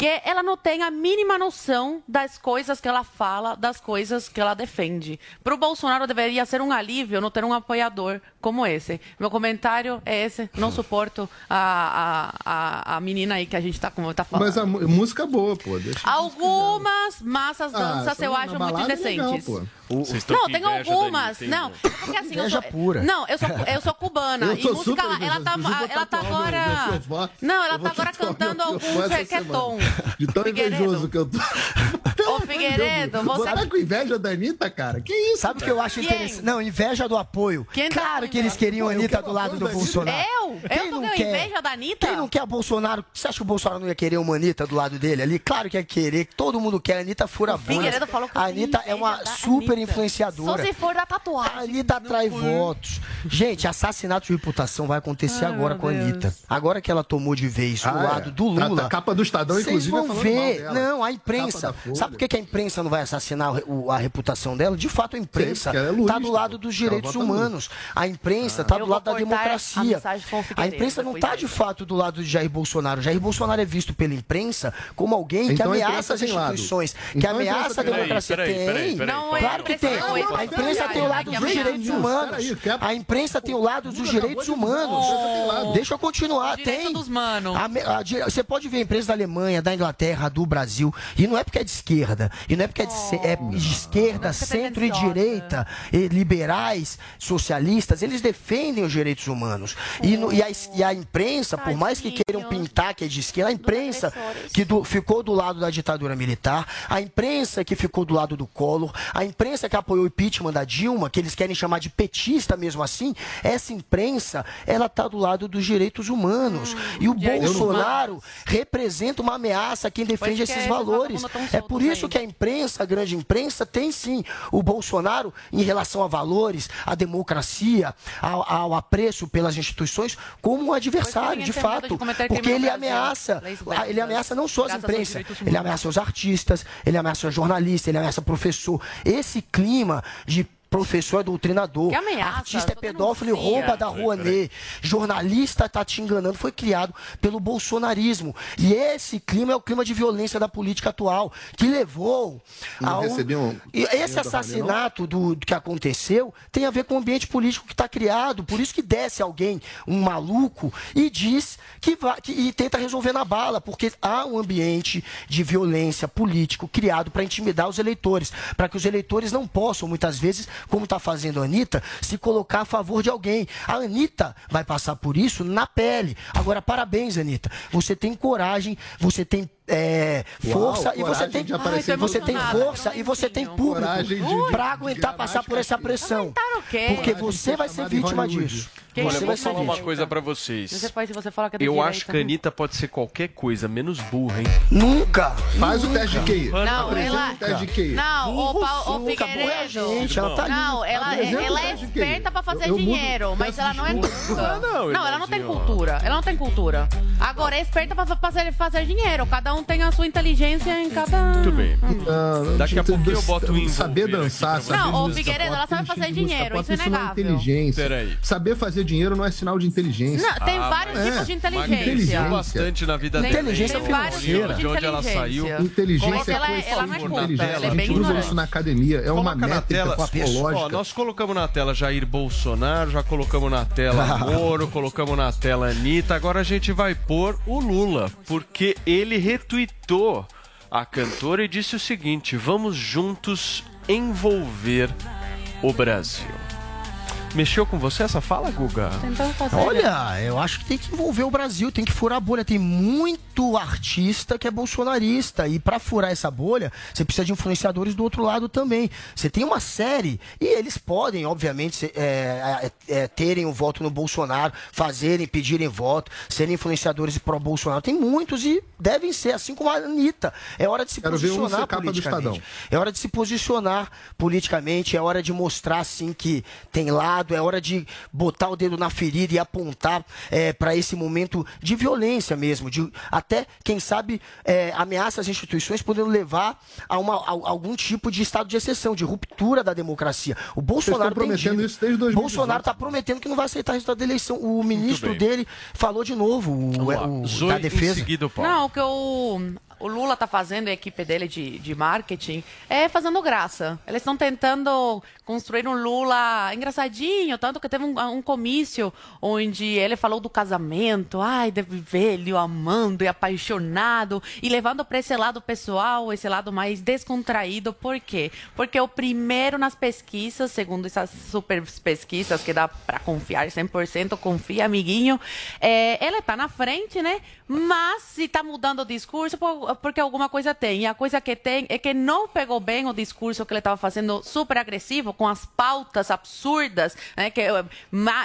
Que ela não tem a mínima noção das coisas que ela fala, das coisas que ela defende. Para o Bolsonaro deveria ser um alívio não ter um apoiador como esse. Meu comentário é esse. Não suporto a, a, a, a menina aí que a gente está tá falando. Mas a música é boa, pô. Deixa Algumas massas Ah, danças então eu acho muito balada é legal, indecentes. pô. não, tem algumas. Não, porque assim, eu sou, pura. não, eu sou, eu sou cubana. Eu e música, super ela tá, ela tá agora. Não, ela tá agora cantando alguns reggaeton. De tão invejoso que eu tô. Ô, Figueiredo, Você você. tá com inveja da Anitta, cara? Que isso? Sabe o que eu acho interessante? Não, inveja do apoio. claro que eles queriam a Anitta do lado do Bolsonaro. Eu? Quem Eu tô não com quer? inveja da Anitta? Quem não quer Bolsonaro? Você acha que o Bolsonaro não ia querer uma Anitta do lado dele ali? Claro que ia querer. Todo mundo quer. A Anitta fura bolhas. Figueiredo falou que eu A tenho Anitta é uma inveja da super Anitta. influenciadora. Só se for da tatuagem. A Anitta atrai votos. Gente, assassinato de reputação vai acontecer Ai, agora com a. Anitta. Agora que ela tomou de vez Ah, o é. lado do Tá- Lula. tá- a capa do Estadão, vocês inclusive, é vão ver. mal dela. Não, a imprensa. Sabe por que que a imprensa não vai assassinar a reputação dela? De fato, a imprensa é está lulista, do lado dos direitos humanos. A imprensa está Eu do lado da democracia. A imprensa não está de fato do lado de Jair Bolsonaro. Jair Bolsonaro é visto pela imprensa como alguém que Então ameaça as instituições, que Então a ameaça a democracia. Peraí, peraí, Tem. peraí, Não é Claro que tem. é A imprensa tem o lado dos direitos humanos. A imprensa tem o lado dos direitos humanos. Deixa eu continuar. Tem. você pode ver a imprensa da Alemanha, da Inglaterra, do Brasil, e não é porque é de esquerda, e não é porque é de, é de esquerda, centro e direita, e liberais, socialistas, eles defendem os direitos humanos. E, no- e a, e a imprensa, por mais que queiram pintar que é de esquerda, a imprensa que do- ficou do lado da ditadura militar, a imprensa que ficou do lado do Collor, a imprensa que apoiou o impeachment da Dilma, que eles querem chamar de petista mesmo assim, essa imprensa, ela está do lado dos direitos humanos. e o Bolsonaro representa uma ameaça a quem defende esses esses valores. É por isso aí. que a imprensa, a grande imprensa, tem sim o Bolsonaro em relação a valores, à democracia, ao, ao apreço pelas instituições, como um adversário, de fato. de Porque ele ameaça, ele ameaça não só as graças aos imprensa, direitos ele ameaça os artistas, ele ameaça jornalistas, ele ameaça professor. Esse clima de Professor é doutrinador. Que ameaça, Artista é pedófilo e rouba da Rouanet. Jornalista tá te enganando. Foi criado pelo bolsonarismo. E esse clima é o clima de violência da política atual, que levou ao. um- esse assassinato do, do que aconteceu tem a ver com o ambiente político que está criado. Por isso que desce alguém, um maluco, e diz que vai que, e tenta resolver na bala, porque há um ambiente de violência político criado para intimidar os eleitores, para que os eleitores não possam, muitas vezes, como está fazendo a Anitta, se colocar a favor de alguém. A Anitta vai passar por isso na pele. Agora, parabéns, Anitta. Você tem coragem, você tem é, Uau, força e você tem, aparecer você tem força e você tem público para aguentar passar por essa pressão. Porque você vai ser vítima disso. Quem Olha, eu é vou falar uma coisa pra vocês. Você pode, você fala que é Eu direita. acho que a Anitta pode ser qualquer coisa, menos burra, hein? Nunca! Faz o teste de QI. Não, ela. o teste de QI. Não, o, Paulo, o nunca, é Figueiredo. gente, ela tá. Não, ela, ela é esperta pra fazer Eu- eu mudo, dinheiro, mas ela não é culta. Não, Não, ela não tem Eleuzinho. cultura. Ela não tem cultura. Agora é esperta pra fazer, fazer dinheiro. Cada um tem a sua inteligência em cada. Muito bem. Ah, Daqui a pouquinho eu boto o Saber dançar, saber Não, o Figueiredo, ela sabe fazer dinheiro, isso é é inegável. inteligência. Peraí. Saber fazer dinheiro não é sinal de inteligência. Não, tem Ah, vários mas- tipos de É, inteligência. inteligência. bastante na vida dela. inteligência financeira. De onde ela saiu. inteligência. Inteligência ela, é ela é culta, dela, ela é a bem gente usa ignorante. isso na academia. É uma Coloca na métrica tela. Ó, nós colocamos na tela Jair Bolsonaro, já colocamos na tela Moro, colocamos na tela Anitta. Agora a gente vai pôr o Lula, porque ele retweetou a cantora e disse o seguinte: vamos juntos envolver o Brasil. Mexeu com você essa fala, Guga? Fazer. Olha, eu acho que tem que envolver o Brasil, tem que furar a bolha. Tem muito artista que é bolsonarista. E pra furar essa bolha, você precisa de influenciadores do outro lado também. Você tem uma série, e eles podem, obviamente, é, é, é, terem o voto no Bolsonaro, fazerem, pedirem voto, serem influenciadores pró-Bolsonaro. Tem muitos e devem ser, assim como a Anitta. É hora de se Quero um posicionar politicamente. É hora de se posicionar politicamente, é hora de mostrar assim que tem lado, é hora de botar o dedo na ferida e apontar é, para esse momento de violência mesmo, de até, quem sabe, é, ameaça às instituições podendo levar a, uma, a algum tipo de estado de exceção, de ruptura da democracia. O Bolsonaro tem prometendo dito. isso desde 2018. Bolsonaro está prometendo que não vai aceitar o resultado da eleição. O ministro dele falou de novo, o, o- Zoe, da defesa. seguida o Paulo. Não, o que o, o Lula tá fazendo, a equipe dele de, de marketing, é fazendo graça. Eles estão tentando construir um Lula engraçadinho, tanto que teve um, um comício onde ele falou do casamento, ai, de velho, amando e apaixonado, e levando para esse lado pessoal, esse lado mais descontraído. Por quê? Porque o primeiro nas pesquisas, segundo essas super pesquisas que dá para confiar 100%, confia, amiguinho, é, ele tá na frente, né? Mas se tá mudando o discurso, por- porque alguma coisa tem. E a coisa que tem é que não pegou bem o discurso que ele estava fazendo super agressivo, com as pautas absurdas, né? Que eh,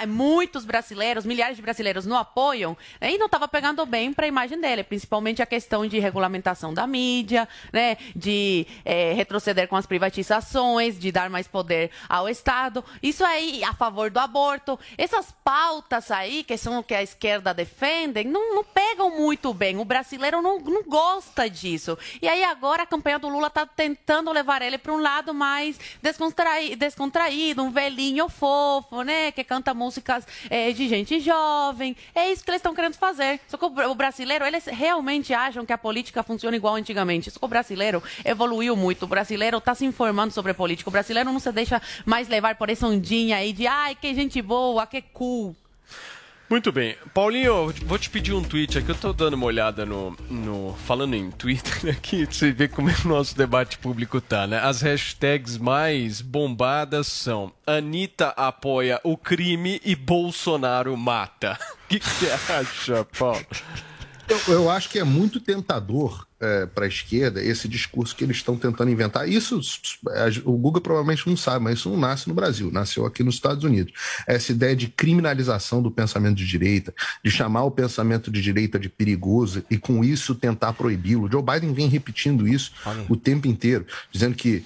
muitos brasileiros, milhares de brasileiros não apoiam, né, e não estava pegando bem para a imagem dele, principalmente a questão de regulamentação da mídia, né? De eh, retroceder com as privatizações, de dar mais poder ao Estado. Isso aí a favor do aborto. Essas pautas aí, que são o que a esquerda defende, não, não pegam muito bem. O brasileiro não, não gosta disso. E aí agora a campanha do Lula está tentando levar ele para um lado mais descontrai- descontraído, um velhinho fofo, né? Que canta músicas eh, de gente jovem. É isso que eles estão querendo fazer. Só que o, o brasileiro, eles realmente acham que a política funciona igual antigamente. Só que o brasileiro evoluiu muito. O brasileiro está se informando sobre política. O brasileiro não se deixa mais levar por essa ondinha aí de ai, que gente boa, que cool. Muito bem. Paulinho, vou te pedir um tweet aqui. Eu tô dando uma olhada no. no falando em Twitter aqui, pra você ver como é o nosso debate público tá, né? As hashtags mais bombadas são Anitta apoia o crime e Bolsonaro mata. O que que você acha, Paulo? Eu, eu acho que é muito tentador para a esquerda esse discurso que eles estão tentando inventar. Isso a- o Google provavelmente não sabe, mas isso não nasce no Brasil, nasceu aqui nos Estados Unidos. Essa ideia de criminalização do pensamento de direita, de chamar o pensamento de direita de perigoso e com isso tentar proibi-lo. Joe Biden vem repetindo isso o tempo inteiro, dizendo que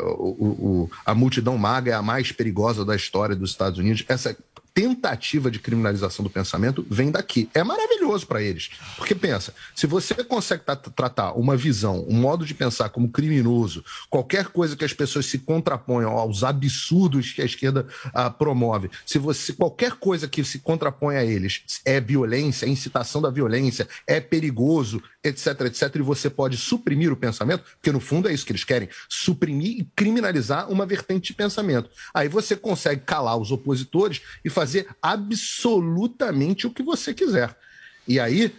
o- o- o- a multidão maga é a mais perigosa da história dos Estados Unidos. Essa tentativa de criminalização do pensamento vem daqui. É maravilhoso para eles. Porque pensa, se você consegue tra- tratar uma visão, um modo de pensar como criminoso, qualquer coisa que as pessoas se contraponham aos absurdos que a esquerda ah, promove, se você qualquer coisa que se contrapõe a eles é violência, é incitação da violência, é perigoso, etc, etc, e você pode suprimir o pensamento, porque no fundo é isso que eles querem, suprimir e criminalizar uma vertente de pensamento. Aí você consegue calar os opositores e fazer absolutamente o que você quiser. E aí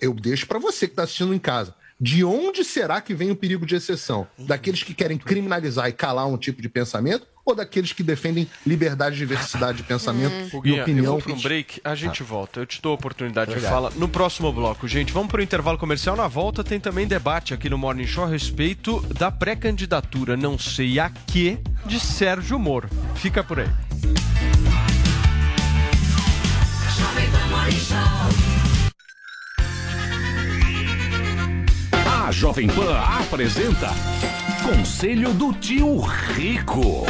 eu deixo para você que está assistindo em casa. De onde será que vem o perigo de exceção? Daqueles que querem criminalizar e calar um tipo de pensamento ou daqueles que defendem liberdade e diversidade de pensamento e Guguinha, eu opinião? vou para um break, a gente volta. Eu te dou a oportunidade de Obrigado. fala no próximo bloco, gente. Vamos para o intervalo comercial. Na volta tem também debate aqui no Morning Show a respeito da pré-candidatura, não sei a que, de Sérgio Moro. Fica por aí. A Jovem Pan apresenta Conselho do Tio Rico.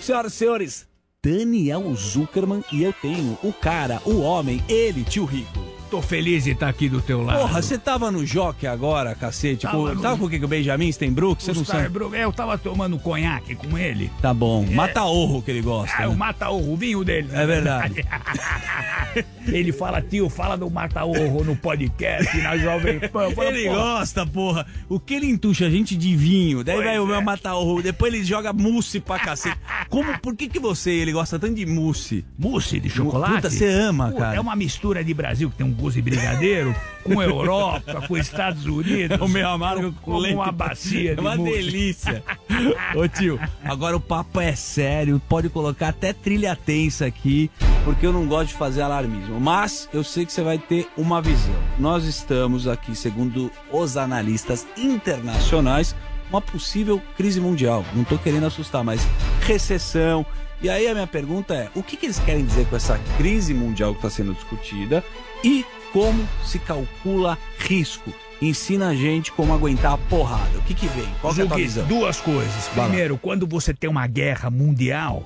Senhoras e senhores, Daniel Zuckerman e eu tenho o cara, o homem, ele, tio Rico. Tô feliz de estar aqui do teu lado. Porra, você tava no Jockey agora, cacete? Tava com, no- tava com o que? O Benjamin Stenbrook? Você O não sabe? Starbrook, eu tava tomando conhaque com ele. Tá bom. É. Mata-orro que ele gosta. Ah, né? o mata-orro, o vinho dele. É verdade. ele fala, tio, fala do mata-orro no podcast, na Jovem Pan. Falo, Ele "Porra, gosta, porra. O que ele entuxa a gente de vinho, daí Pois vai o é. meu matar-orro, depois ele joga mousse pra cacete. Como, por que que você ele gosta tanto de mousse? Mousse de chocolate? Puta, você ama, cara. É uma mistura de Brasil, que tem um de brigadeiro, com Europa, com Estados Unidos. O meu amargo com como leite. uma bacia de É uma delícia. Ô tio, agora o papo é sério, pode colocar até trilha tensa aqui, porque eu não gosto de fazer alarmismo. Mas eu sei que você vai ter uma visão. Nós estamos aqui, segundo os analistas internacionais, uma possível crise mundial. Não tô querendo assustar, mas recessão. E aí a minha pergunta é: o que, que eles querem dizer com essa crise mundial que está sendo discutida e como se calcula risco? Ensina a gente como aguentar a porrada. O que, que vem? Qual é Zuki, visão? duas coisas. Primeiro, quando você tem uma guerra mundial,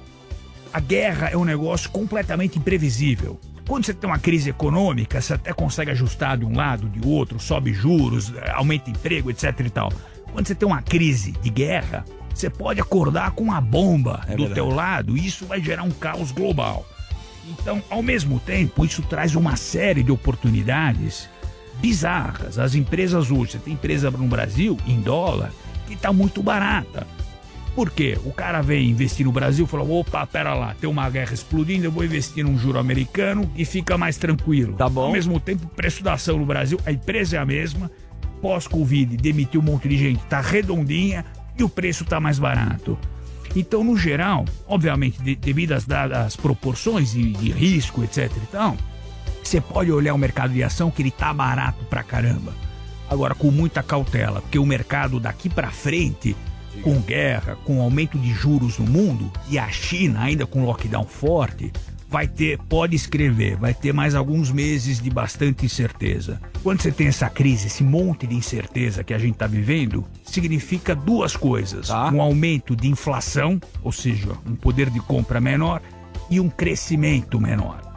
a guerra é um negócio completamente imprevisível. Quando você tem uma crise econômica, você até consegue ajustar de um lado, de outro, sobe juros, eh, aumenta emprego, etc e tal. Quando você tem uma crise de guerra, você pode acordar com uma bomba É do verdade. teu lado e isso vai gerar um caos global. Então, ao mesmo tempo, isso traz uma série de oportunidades bizarras. As empresas hoje, você tem empresa no Brasil, em dólar, que está muito barata. Por quê? O cara vem investir no Brasil e fala: opa, pera lá, tem uma guerra explodindo, eu vou investir num juro americano e fica mais tranquilo. Tá bom. Ao mesmo tempo, o preço da ação no Brasil, a empresa é a mesma, pós-Covid, demitiu um monte de gente, tá redondinha e o preço tá mais barato. Então, no geral, obviamente, de- devido às dadas proporções de, de risco, etc e tal, você pode olhar o mercado de ação que ele tá barato pra caramba. Agora, com muita cautela, porque o mercado daqui pra frente, com guerra, com aumento de juros no mundo e a China ainda com lockdown forte, vai ter, pode escrever, vai ter mais alguns meses de bastante incerteza. Quando você tem essa crise, esse monte de incerteza que a gente está vivendo, significa duas coisas: um aumento de inflação, ou seja, um poder de compra menor, e um crescimento menor.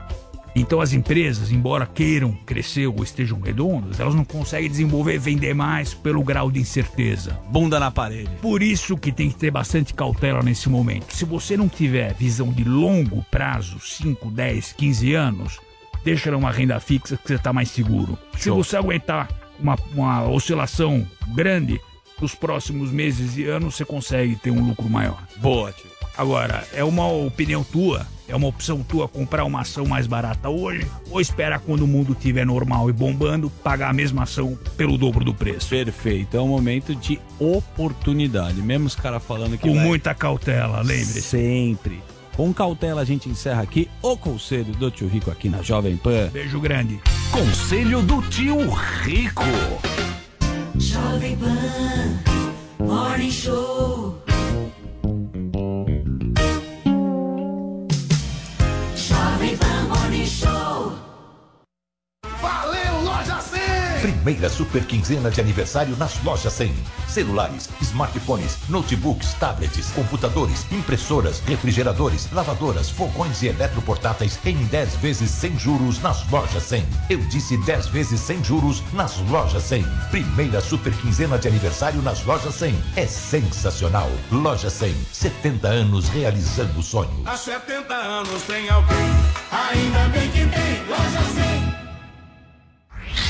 Então as empresas, embora queiram crescer ou estejam redondas, elas não conseguem desenvolver, vender mais pelo grau de incerteza. Bunda na parede. Por isso que tem que ter bastante cautela nesse momento. Se você não tiver visão de longo prazo, 5, 10, 15 anos, deixa numa renda fixa que você está mais seguro. Se você aguentar uma, uma oscilação grande, nos próximos meses e anos você consegue ter um lucro maior. Boa, tio. Agora, é uma opinião tua, é uma opção tua comprar uma ação mais barata hoje ou esperar quando o mundo estiver normal e bombando, pagar a mesma ação pelo dobro do preço. Perfeito, é um momento de oportunidade. Mesmo os caras falando que. Com vai- muita cautela, lembre-se. Sempre. Com cautela a gente encerra aqui o conselho do tio Rico aqui na Jovem Pan. Beijo grande. Conselho do Tio Rico. Jovem Pan Morning Show. Valeu, Loja 100! Primeira super quinzena de aniversário nas lojas 100. Celulares, smartphones, notebooks, tablets, computadores, impressoras, refrigeradores, lavadoras, fogões e eletroportáteis em 10 vezes sem juros nas lojas 100. Eu disse 10 vezes sem juros nas lojas 100. Primeira super quinzena de aniversário nas lojas 100. É sensacional. Loja 100, 70 anos realizando o sonho. Há 70 anos tem alguém, ainda bem que tem Loja 100.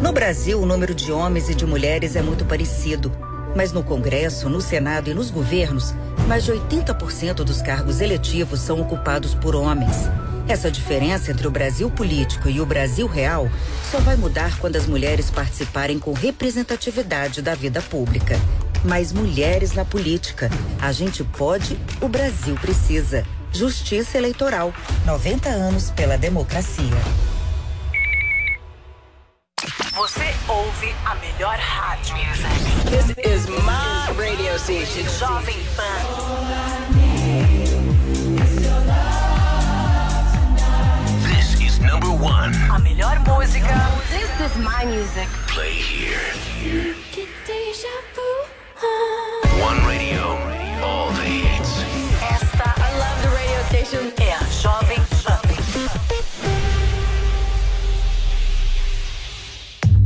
No Brasil, o número de homens e de mulheres é muito parecido. Mas no Congresso, no Senado e nos governos, mais de 80% dos cargos eletivos são ocupados por homens. Essa diferença entre o Brasil político e o Brasil real só vai mudar quando as mulheres participarem com representatividade da vida pública. Mais mulheres na política. A gente pode, o Brasil precisa. Justiça Eleitoral. 90 anos pela democracia. Você ouve a melhor rádio. This is my radio station. Jovem Pan. This is number one. A melhor música. This is my music. Play here. One radio.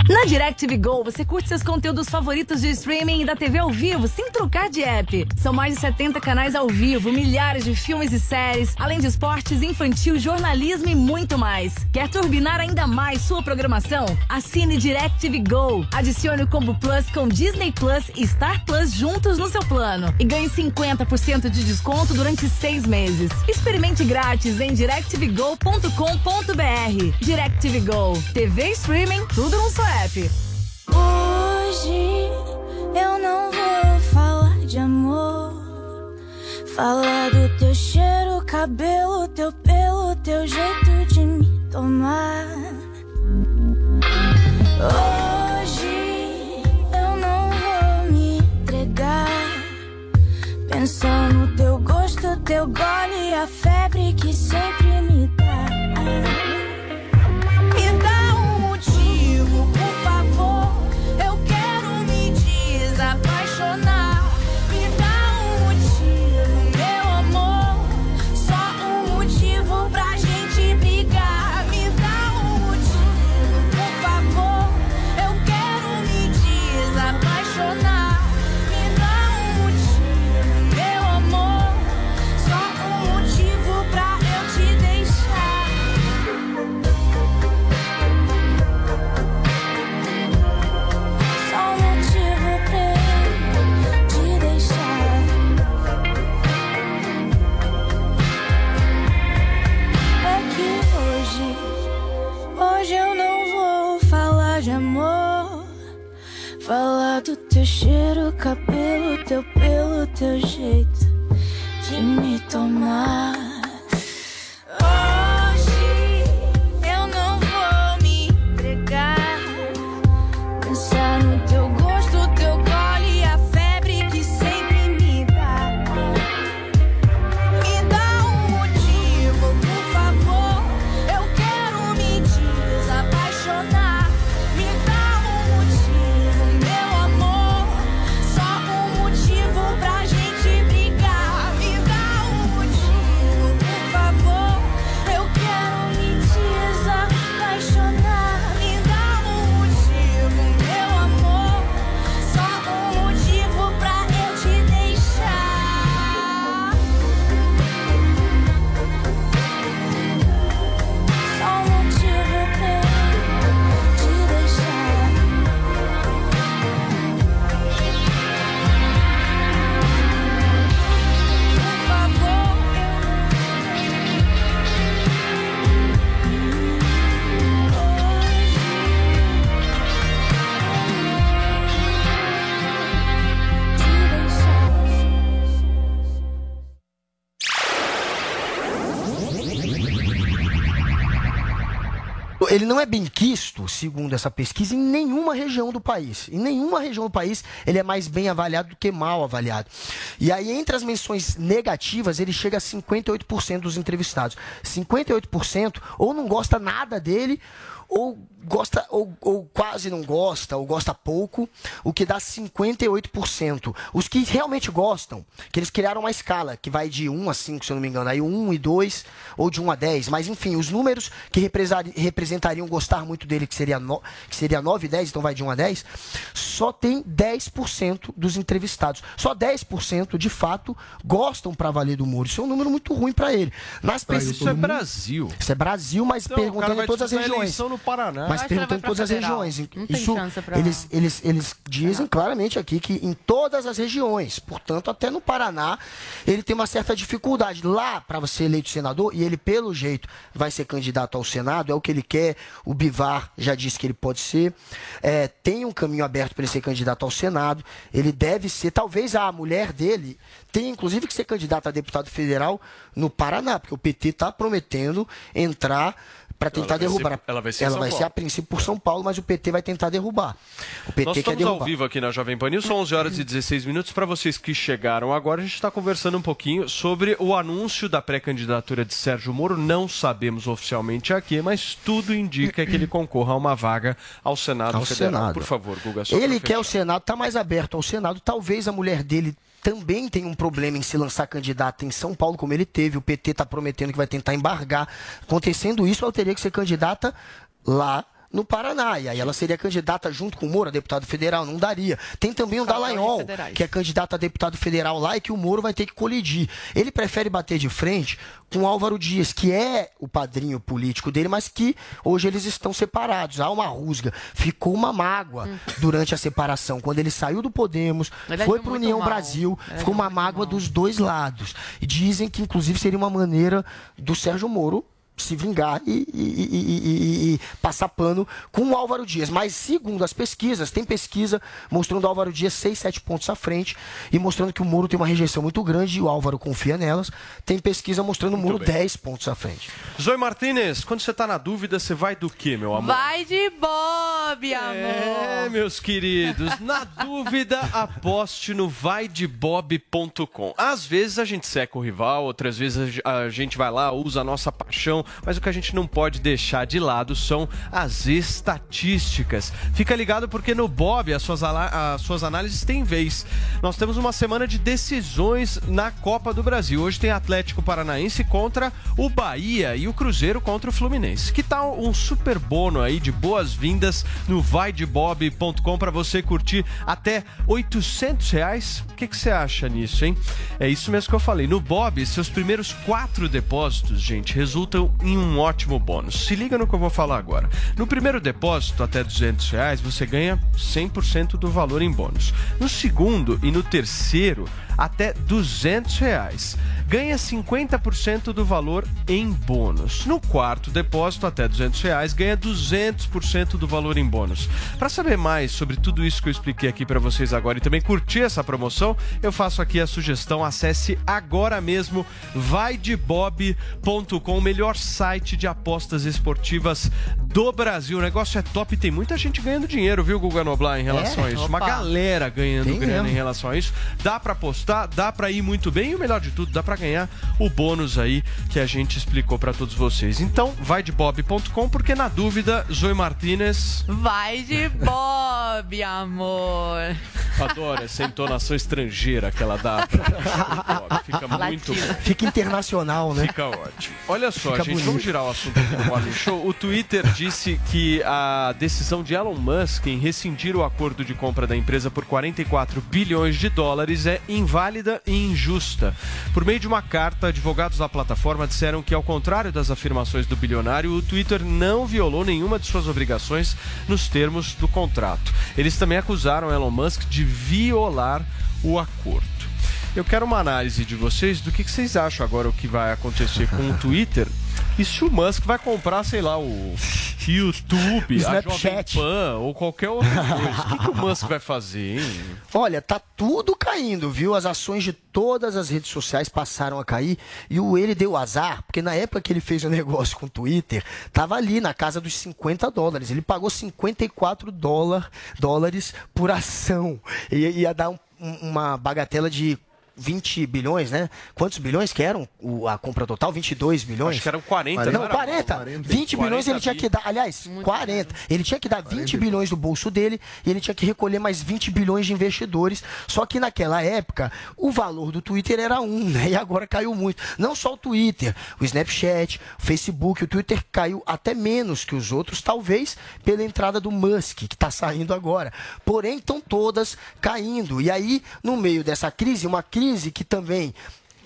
Na DirecTV Go, você curte seus conteúdos favoritos de streaming e da TV ao vivo, sem trocar de app. São mais de 70 canais ao vivo, milhares de filmes e séries, além de esportes, infantil, jornalismo e muito mais. Quer turbinar ainda mais sua programação? Assine DirecTV Go. Adicione o Combo Plus com Disney Plus e Star Plus juntos no seu plano. E ganhe 50% de desconto durante seis meses. Experimente grátis em directvgo.com.br. DirecTV Go. TV streaming, tudo num só app. Hoje eu não vou falar de amor. Falar do teu cheiro, cabelo, teu pelo, teu jeito de me tomar. Hoje eu não vou me entregar. Pensar no teu gosto, teu gole, a febre que sempre me dá. Me dá Ele não é bem quisto, segundo essa pesquisa, em nenhuma região do país. Em nenhuma região do país ele é mais bem avaliado do que mal avaliado. E aí, entre as menções negativas, ele chega a 58% dos entrevistados. 58% ou não gosta nada dele, ou gosta ou, ou quase não gosta, ou gosta pouco, o que dá 58%. Os que realmente gostam, que eles criaram uma escala que vai de 1 a 5, se eu não me engano, aí 1 e 2, ou de 1 a 10, mas enfim, os números que representariam gostar muito dele, que seria, no, que seria 9 e 10, então vai de 1 a 10, só tem 10% dos entrevistados. Só 10% de fato gostam para valer do Moro. Isso é um número muito ruim para ele. Nas pesquisas- isso é Brasil. Isso é Brasil, mas Então, perguntando em todas as regiões. Paraná. Mas perguntando em todas as regiões. Isso, eles, eles, eles dizem claramente aqui que em todas as regiões, portanto, até no Paraná, ele tem uma certa dificuldade. Lá, para você eleito senador, e ele, pelo jeito, vai ser candidato ao Senado, é o que ele quer. O Bivar já disse que ele pode ser. É, tem um caminho aberto para ele ser candidato ao Senado. Ele deve ser, talvez a mulher dele tenha, inclusive, que ser candidata a deputado federal no Paraná, porque o PT está prometendo entrar para tentar Ela derrubar. ela vai ser São vai ser a princípio por São Paulo, mas o PT vai tentar derrubar. O PT Nós estamos ao vivo aqui na Jovem Pan News, são 11 horas e 16 minutos. Para vocês que chegaram agora, a gente está conversando um pouquinho sobre o anúncio da pré-candidatura de Sérgio Moro. Não sabemos oficialmente aqui, mas tudo indica que ele concorra a uma vaga ao Senado Ao Federal. Senado. Por favor, Guga. Ele quer o Senado, está mais aberto ao Senado. Talvez a mulher dele também tenha um problema em se lançar candidata em São Paulo, como ele teve. O PT está prometendo que vai tentar embargar. Acontecendo isso, ela teria que ser candidata lá no Paraná. E aí ela seria candidata junto com o Moro, a deputado federal. Não daria. Tem também o Dallagnol, que é candidato a deputado federal lá e que o Moro vai ter que colidir. Ele prefere bater de frente com o Álvaro Dias, que é o padrinho político dele, mas que hoje eles estão separados. Há uma rusga. Ficou uma mágoa durante a separação. Quando ele saiu do Podemos, Ele foi para União mal. Brasil, Ele ficou uma mágoa dos dois lados. E dizem que, inclusive, seria uma maneira do Sérgio Moro se vingar e, e- e- e- passar pano com o Álvaro Dias. Mas, segundo as pesquisas, tem pesquisa mostrando o Álvaro Dias 6, 7 pontos à frente e mostrando que o Moro tem uma rejeição muito grande e o Álvaro confia nelas. Tem pesquisa mostrando o Moro bem. 10 pontos à frente. Zoe Martinez, quando você tá na dúvida, você vai do quê, meu amor? Vai de Bob, amor. É, meus queridos, na dúvida, aposte no vaidebob.com. Às vezes a gente seca o rival, outras vezes a gente vai lá, usa a nossa paixão, mas o que a gente não pode deixar de lado são as estatísticas. Fica ligado porque no Bob as suas, as suas análises têm vez. Nós temos uma semana de decisões na Copa do Brasil. Hoje tem Atlético Paranaense contra o Bahia e o Cruzeiro contra o Fluminense. Que tal um super bono aí de boas-vindas no vaidebob.com para você curtir até 800 reais? O que que você acha nisso, hein? É isso mesmo que eu falei. No Bob, seus primeiros quatro depósitos, gente, resultam em um ótimo bônus. Se liga no que eu vou falar agora. No primeiro depósito, até 200 reais, você ganha 100% do valor em bônus. No segundo e no terceiro, até 200 reais. Ganha 50% do valor em bônus. No quarto depósito, até 200 reais, ganha 200% do valor em bônus. Para saber mais sobre tudo isso que eu expliquei aqui para vocês agora e também curtir essa promoção, eu faço aqui a sugestão, acesse agora mesmo vaidebob.com, o melhor site de apostas esportivas do Brasil. O negócio é top e tem muita gente ganhando dinheiro, viu, Guga Noblar, em relação É? a isso. Uma Opa. galera ganhando Tem grana mesmo. em relação a isso. Dá pra apostar, dá pra ir muito bem e o melhor de tudo, dá pra ganhar o bônus aí que a gente explicou pra todos vocês. Então, vai de bob.com porque na dúvida, Zoe Martinez Vai de Bob, amor. adora essa entonação estrangeira que ela dá pra. Fica muito bom. Fica internacional, né? Fica ótimo. Olha só, Fica gente, bonito. vamos girar o assunto no Morning Show. O Twitter disse que a decisão de Elon Musk em rescindir o acordo de compra da empresa por 44 bilhões de dólares é inválida e injusta. Por meio de uma carta, advogados da plataforma disseram que, ao contrário das afirmações do bilionário, o Twitter não violou nenhuma de suas obrigações nos termos do contrato. Eles também acusaram Elon Musk de violar o acordo. Eu quero uma análise de vocês do que, que vocês acham agora o que vai acontecer com o Twitter. E se o Musk vai comprar, sei lá, o YouTube, a Jovem Snapchat. Pan ou qualquer outra coisa. O que, que o Musk vai fazer, hein? Olha, tá tudo caindo, viu? As ações de todas as redes sociais passaram a cair e o ele deu azar, porque na época que ele fez o negócio com o Twitter, tava ali na casa dos 50 dólares. Ele pagou 54 dólar, dólares por ação. E ia dar um- uma bagatela de 20 bilhões, né? Quantos bilhões que eram a compra total? 22 bilhões? Acho que eram 40, Não, não era? 40. 20 bilhões ele tinha que dar. Aliás, 40. Ele tinha que dar 20 bilhões do bolso dele e ele tinha que recolher mais 20 bilhões de investidores. Só que naquela época, o valor do Twitter era um, né? E agora caiu muito. Não só o Twitter, o Snapchat, o Facebook, o Twitter caiu até menos que os outros, talvez pela entrada do Musk, que está saindo agora. Porém, estão todas caindo. E aí, no meio dessa crise, uma crise que também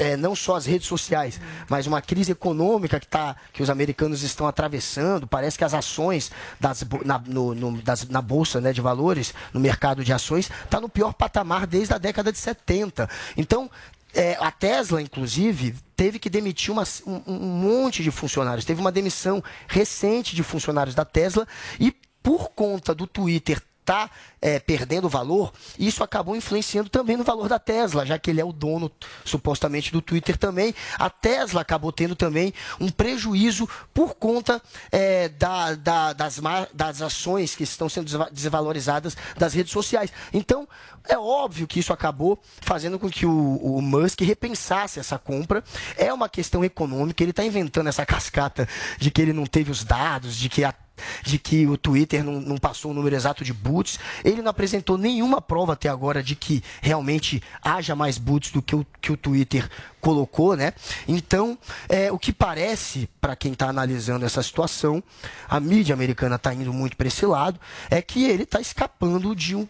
é, não só as redes sociais, mas uma crise econômica que, tá, que os americanos estão atravessando. Parece que as ações das, na, no, no, das, na bolsa né, de valores, no mercado de ações, está no pior patamar desde a década de 70. Então, é, a Tesla, inclusive, teve que demitir uma, um, um monte de funcionários. Teve uma demissão recente de funcionários da Tesla e por conta do Twitter está é, perdendo valor, isso acabou influenciando também no valor da Tesla, já que ele é o dono supostamente do Twitter também. A Tesla acabou tendo também um prejuízo por conta é, da, da, das, das ações que estão sendo desvalorizadas das redes sociais. Então, é óbvio que isso acabou fazendo com que o, o Musk repensasse essa compra. É uma questão econômica, ele está inventando essa cascata de que ele não teve os dados, de que a de que o Twitter não, não, passou o número exato de boots. Ele não apresentou nenhuma prova até agora de que realmente haja mais boots do que o, que o Twitter colocou, né? Então, é, o que parece, para quem está analisando essa situação, a mídia americana está indo muito para esse lado, é que ele está escapando de um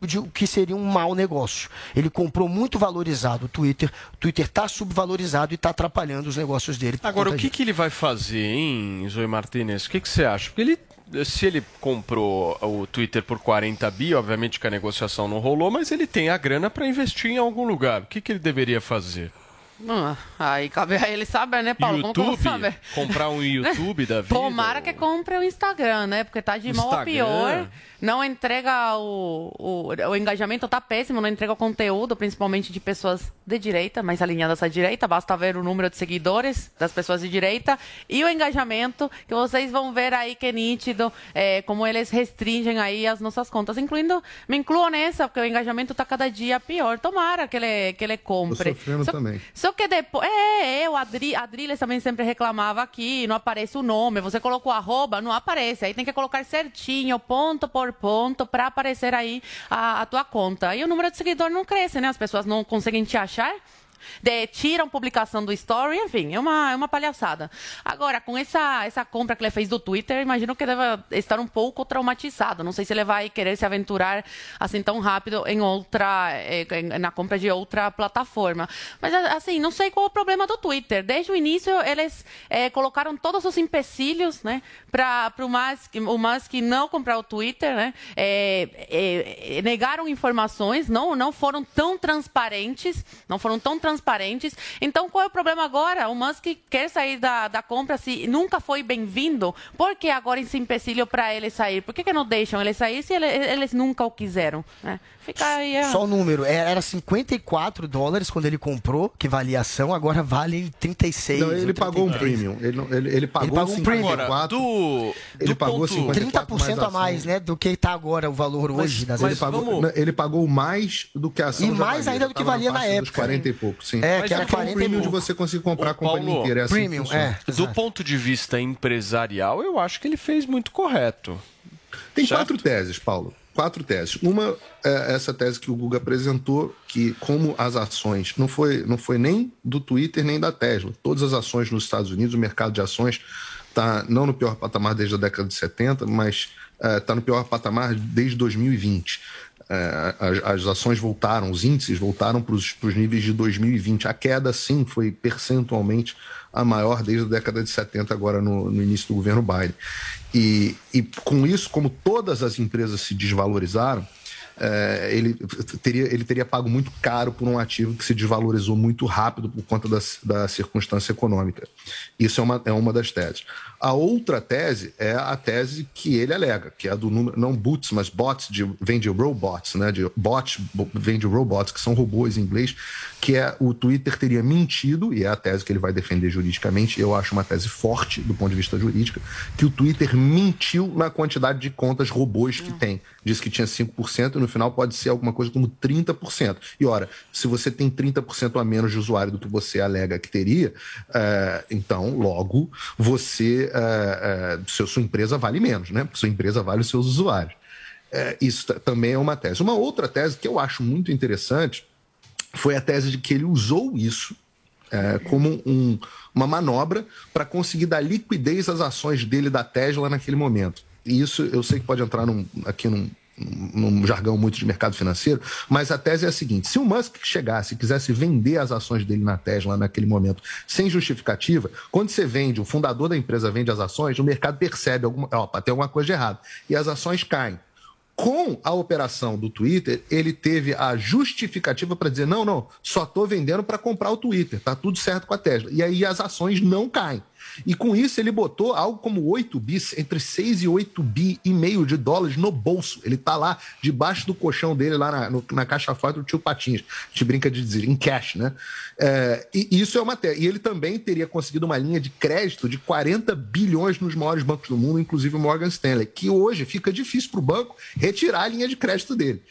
de, que seria um mau negócio. Ele comprou muito valorizado o Twitter, o Twitter está subvalorizado e está atrapalhando os negócios dele. Agora, o que, que ele vai fazer, hein, Zoe Martinez? O que, que você acha? Porque ele se ele comprou o Twitter por 40 bi, obviamente que a negociação não rolou, mas ele tem a grana para investir em algum lugar. O que, que ele deveria fazer? Ah, aí cabe a ele saber, né, Paulo? YouTube? Como Comprar um YouTube da vida? Tomara que compre o Instagram, né? Porque tá de mal a pior. Não entrega o, o, o engajamento tá péssimo, não entrega o conteúdo, principalmente de pessoas de direita, mais alinhadas à direita. Basta ver o número de seguidores das pessoas de direita e o engajamento, que vocês vão ver aí que é nítido, é, como eles restringem aí as nossas contas, incluindo, me incluo nessa, porque o engajamento tá cada dia pior. Tomara que ele, que ele compre. Tô sofrendo só, também. Só que depois. É, é, o Adri, Adriles também sempre reclamava aqui, não aparece o nome. Você colocou arroba, não aparece. Aí tem que colocar certinho, ponto por ponto, para aparecer aí a, a tua conta. E o número de seguidores não cresce, né? As pessoas não conseguem te achar de, tiram publicação do story, enfim, é uma, é uma palhaçada. Agora, com essa, essa compra que ele fez do Twitter, imagino que deve estar um pouco traumatizado. Não sei se ele vai querer se aventurar assim tão rápido em outra, eh, na compra de outra plataforma. Mas, assim, não sei qual é o problema do Twitter. Desde o início, eles é, colocaram todos os empecilhos, né, para o Musk, o Musk não comprar o Twitter, né, é, negaram informações, não, não foram tão transparentes, não foram tão transparentes transparentes. Então, qual é o problema agora? O Musk quer sair da, da compra se nunca foi bem-vindo. Por que agora esse empecilho para ele sair? Por que, que não deixam ele sair se ele, eles nunca o quiseram? Né? Fica aí, é... Só o número. É, era 54 dólares quando ele comprou, que valia ação, agora vale 36. Não, ele pagou um premium. Ele, ele, ele pagou, ele pagou um premium. Agora, do, ele do pagou ponto... 54 30% mais a mais, né? Do que está agora o valor hoje das ele pagou, vamos... ele pagou mais do que a ação E mais valia. ainda do que valia na época. 40 e pouco, sim. É, Mas que era é um 40 e premium de você conseguir comprar a Ô, companhia Paulo, inteira. É assim que Premium, é. Do exato. ponto de vista empresarial, eu acho que ele fez muito correto. Tem Certo. quatro teses, Paulo. Quatro teses. Uma é essa tese que o Google apresentou, que como as ações não foi, não foi nem do Twitter nem da Tesla. Todas as ações nos Estados Unidos, o mercado de ações está não no pior patamar desde a década de 70, mas está no pior patamar desde 2020. É, as, as ações voltaram, os índices voltaram para os níveis de 2020. A queda, sim, foi percentualmente a maior desde a década de 70, agora no, no início do governo Biden. E, e com isso, como todas as empresas se desvalorizaram, é, ele, teria, ele teria pago muito caro por um ativo que se desvalorizou muito rápido por conta da, da circunstância econômica. Isso é uma, é uma das teses. A outra tese é a tese que ele alega, que é a do número, não boots, mas bots, de, vem de robots, né? De bot, bo- vem de robots, que são robôs em inglês, que é o Twitter teria mentido, e é a tese que ele vai defender juridicamente, eu acho uma tese forte do ponto de vista jurídico, que o Twitter mentiu na quantidade de contas robôs que tem. Disse que tinha 5%, e no final pode ser alguma coisa como 30%. E ora, se você tem 30% a menos de usuário do que você alega que teria, é, então, logo, você. É, seu- sua empresa vale menos, né? Sua empresa vale os seus usuários. Isso ta- também é uma tese. Uma outra tese que eu acho muito interessante foi a tese de que ele usou isso como um- uma manobra para conseguir dar liquidez às ações dele da Tesla naquele momento. E isso eu sei que pode entrar num- aqui num, num jargão muito de mercado financeiro, mas a tese é a seguinte: se o Musk chegasse e quisesse vender as ações dele na Tesla naquele momento sem justificativa, quando você vende, o fundador da empresa vende as ações, o mercado percebe alguma, opa, tem alguma coisa de errado e as ações caem. Com a operação do Twitter, ele teve a justificativa para dizer: não, não, só estou vendendo para comprar o Twitter, tá tudo certo com a Tesla. E aí as ações não caem. E com isso ele botou algo como 8 bis, entre 6 e 8 bi e meio de dólares no bolso. Ele tá lá debaixo do colchão dele, lá na, no, na caixa forte do tio Patins. A gente brinca de dizer, em cash, né? É, e isso é uma E ele também teria conseguido uma linha de crédito de 40 bilhões nos maiores bancos do mundo, inclusive o Morgan Stanley, que hoje fica difícil para o banco retirar a linha de crédito dele.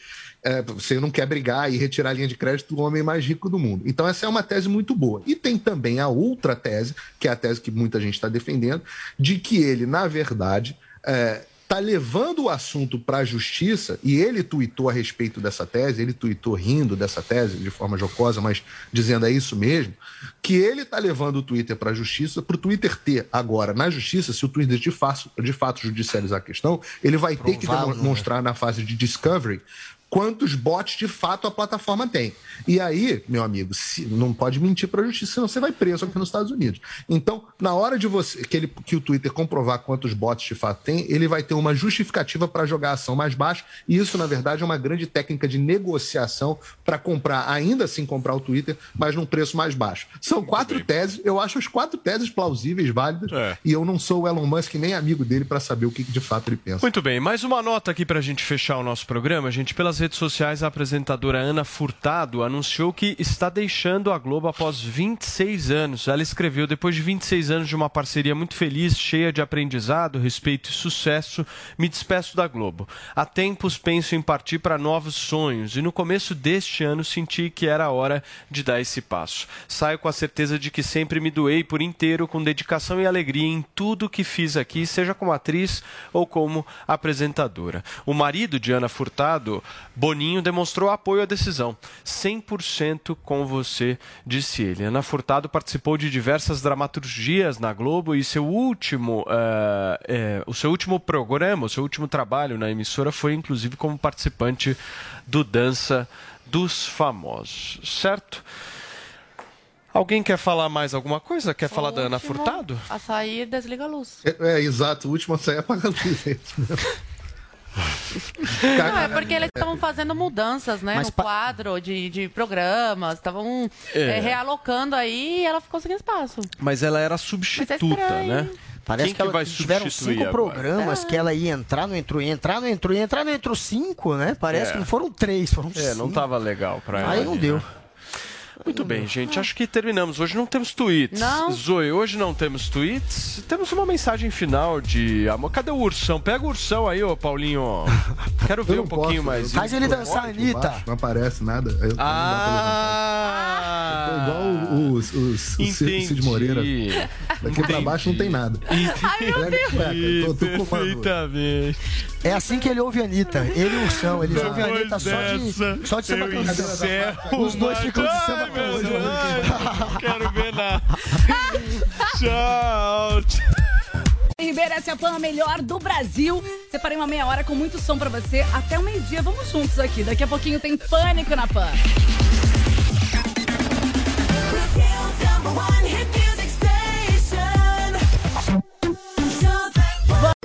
É, você não quer brigar e retirar a linha de crédito do homem mais rico do mundo. Então, essa é uma tese muito boa. E tem também a outra tese, que é a tese que muita gente está defendendo, de que ele, na verdade, é, está levando o assunto para a justiça, e ele tuitou a respeito dessa tese, ele tuitou rindo dessa tese de forma jocosa, mas dizendo é isso mesmo, que ele está levando o Twitter para a justiça, para o Twitter ter agora na justiça, se o Twitter de fato, de fato judicializar a questão, ele vai ter que demonstrar na fase de discovery quantos bots de fato a plataforma tem. E aí, meu amigo, se, não pode mentir para a justiça, senão você vai preso aqui nos Estados Unidos. Então, na hora de você que, ele, que o Twitter comprovar quantos bots de fato tem, ele vai ter uma justificativa para jogar a ação mais baixa. E isso, na verdade, é uma grande técnica de negociação para comprar, ainda assim comprar o Twitter, mas num preço mais baixo. São quatro teses, eu acho as quatro teses plausíveis, válidas, É. e eu não sou o Elon Musk nem amigo dele para saber o que de fato ele pensa. Muito bem, mais uma nota aqui para a gente fechar o nosso programa. Gente, pelas redes sociais, a apresentadora Ana Furtado anunciou que está deixando a Globo após 26 anos. Ela escreveu: depois de 26 anos de uma parceria muito feliz, cheia de aprendizado, respeito e sucesso, me despeço da Globo. Há tempos penso em partir para novos sonhos e no começo deste ano senti que era a hora de dar esse passo. Saio com a certeza de que sempre me doei por inteiro, com dedicação e alegria em tudo que fiz aqui, seja como atriz ou como apresentadora. O marido de Ana Furtado, Boninho, demonstrou apoio à decisão. 100% com você, disse ele. Ana Furtado participou de diversas dramaturgias na Globo e seu último, eh, o seu último programa, o seu último trabalho na emissora foi inclusive como participante do Dança dos Famosos, certo? Alguém quer falar mais alguma coisa? Quer falar da Ana Furtado? A sair, desliga a luz. É, é, exato, o último a sair apaga a luz. é. Não, é porque eles estavam fazendo mudanças, né? Mas no pa- quadro de, de programas, estavam É. é, realocando aí e ela ficou sem espaço. Mas ela era substituta, estranho. né? Parece Quem que, ela, vai tiveram cinco agora? programas que ela ia entrar, não entrou, ia entrar, não entrou, ia entrar, não entrou cinco, né? Parece É. que não foram três, foram É, cinco. não tava legal pra ela. Aí não deu. né? Muito bem, gente. Acho que terminamos. Hoje não temos tweets. Não. Zoe, hoje não temos tweets. Temos uma mensagem final de amor. Cadê o ursão? Pega o ursão aí, ô Paulinho. Quero ver Eu um não pouquinho posso, mais. eu Faz ele dançar, Anitta. Não aparece nada. Eu, Ah! Tô igual os, os, o Cid Cid Moreira. Daqui pra baixo não tem nada. Ai, meu eu uma- Perfeitamente. É assim que ele ouve a Anitta. Ele e o Ursão, eles ouvem a Anitta só de, só de samba eu canção. Os dois ficam de Ai, meu. Deus, ai, quero ver nada. Tchau. Ribeiro, essa é a Pan melhor do Brasil. Separei uma meia hora com muito som pra você. Até o meio-dia, vamos juntos aqui. Daqui a pouquinho tem Pânico na Pan.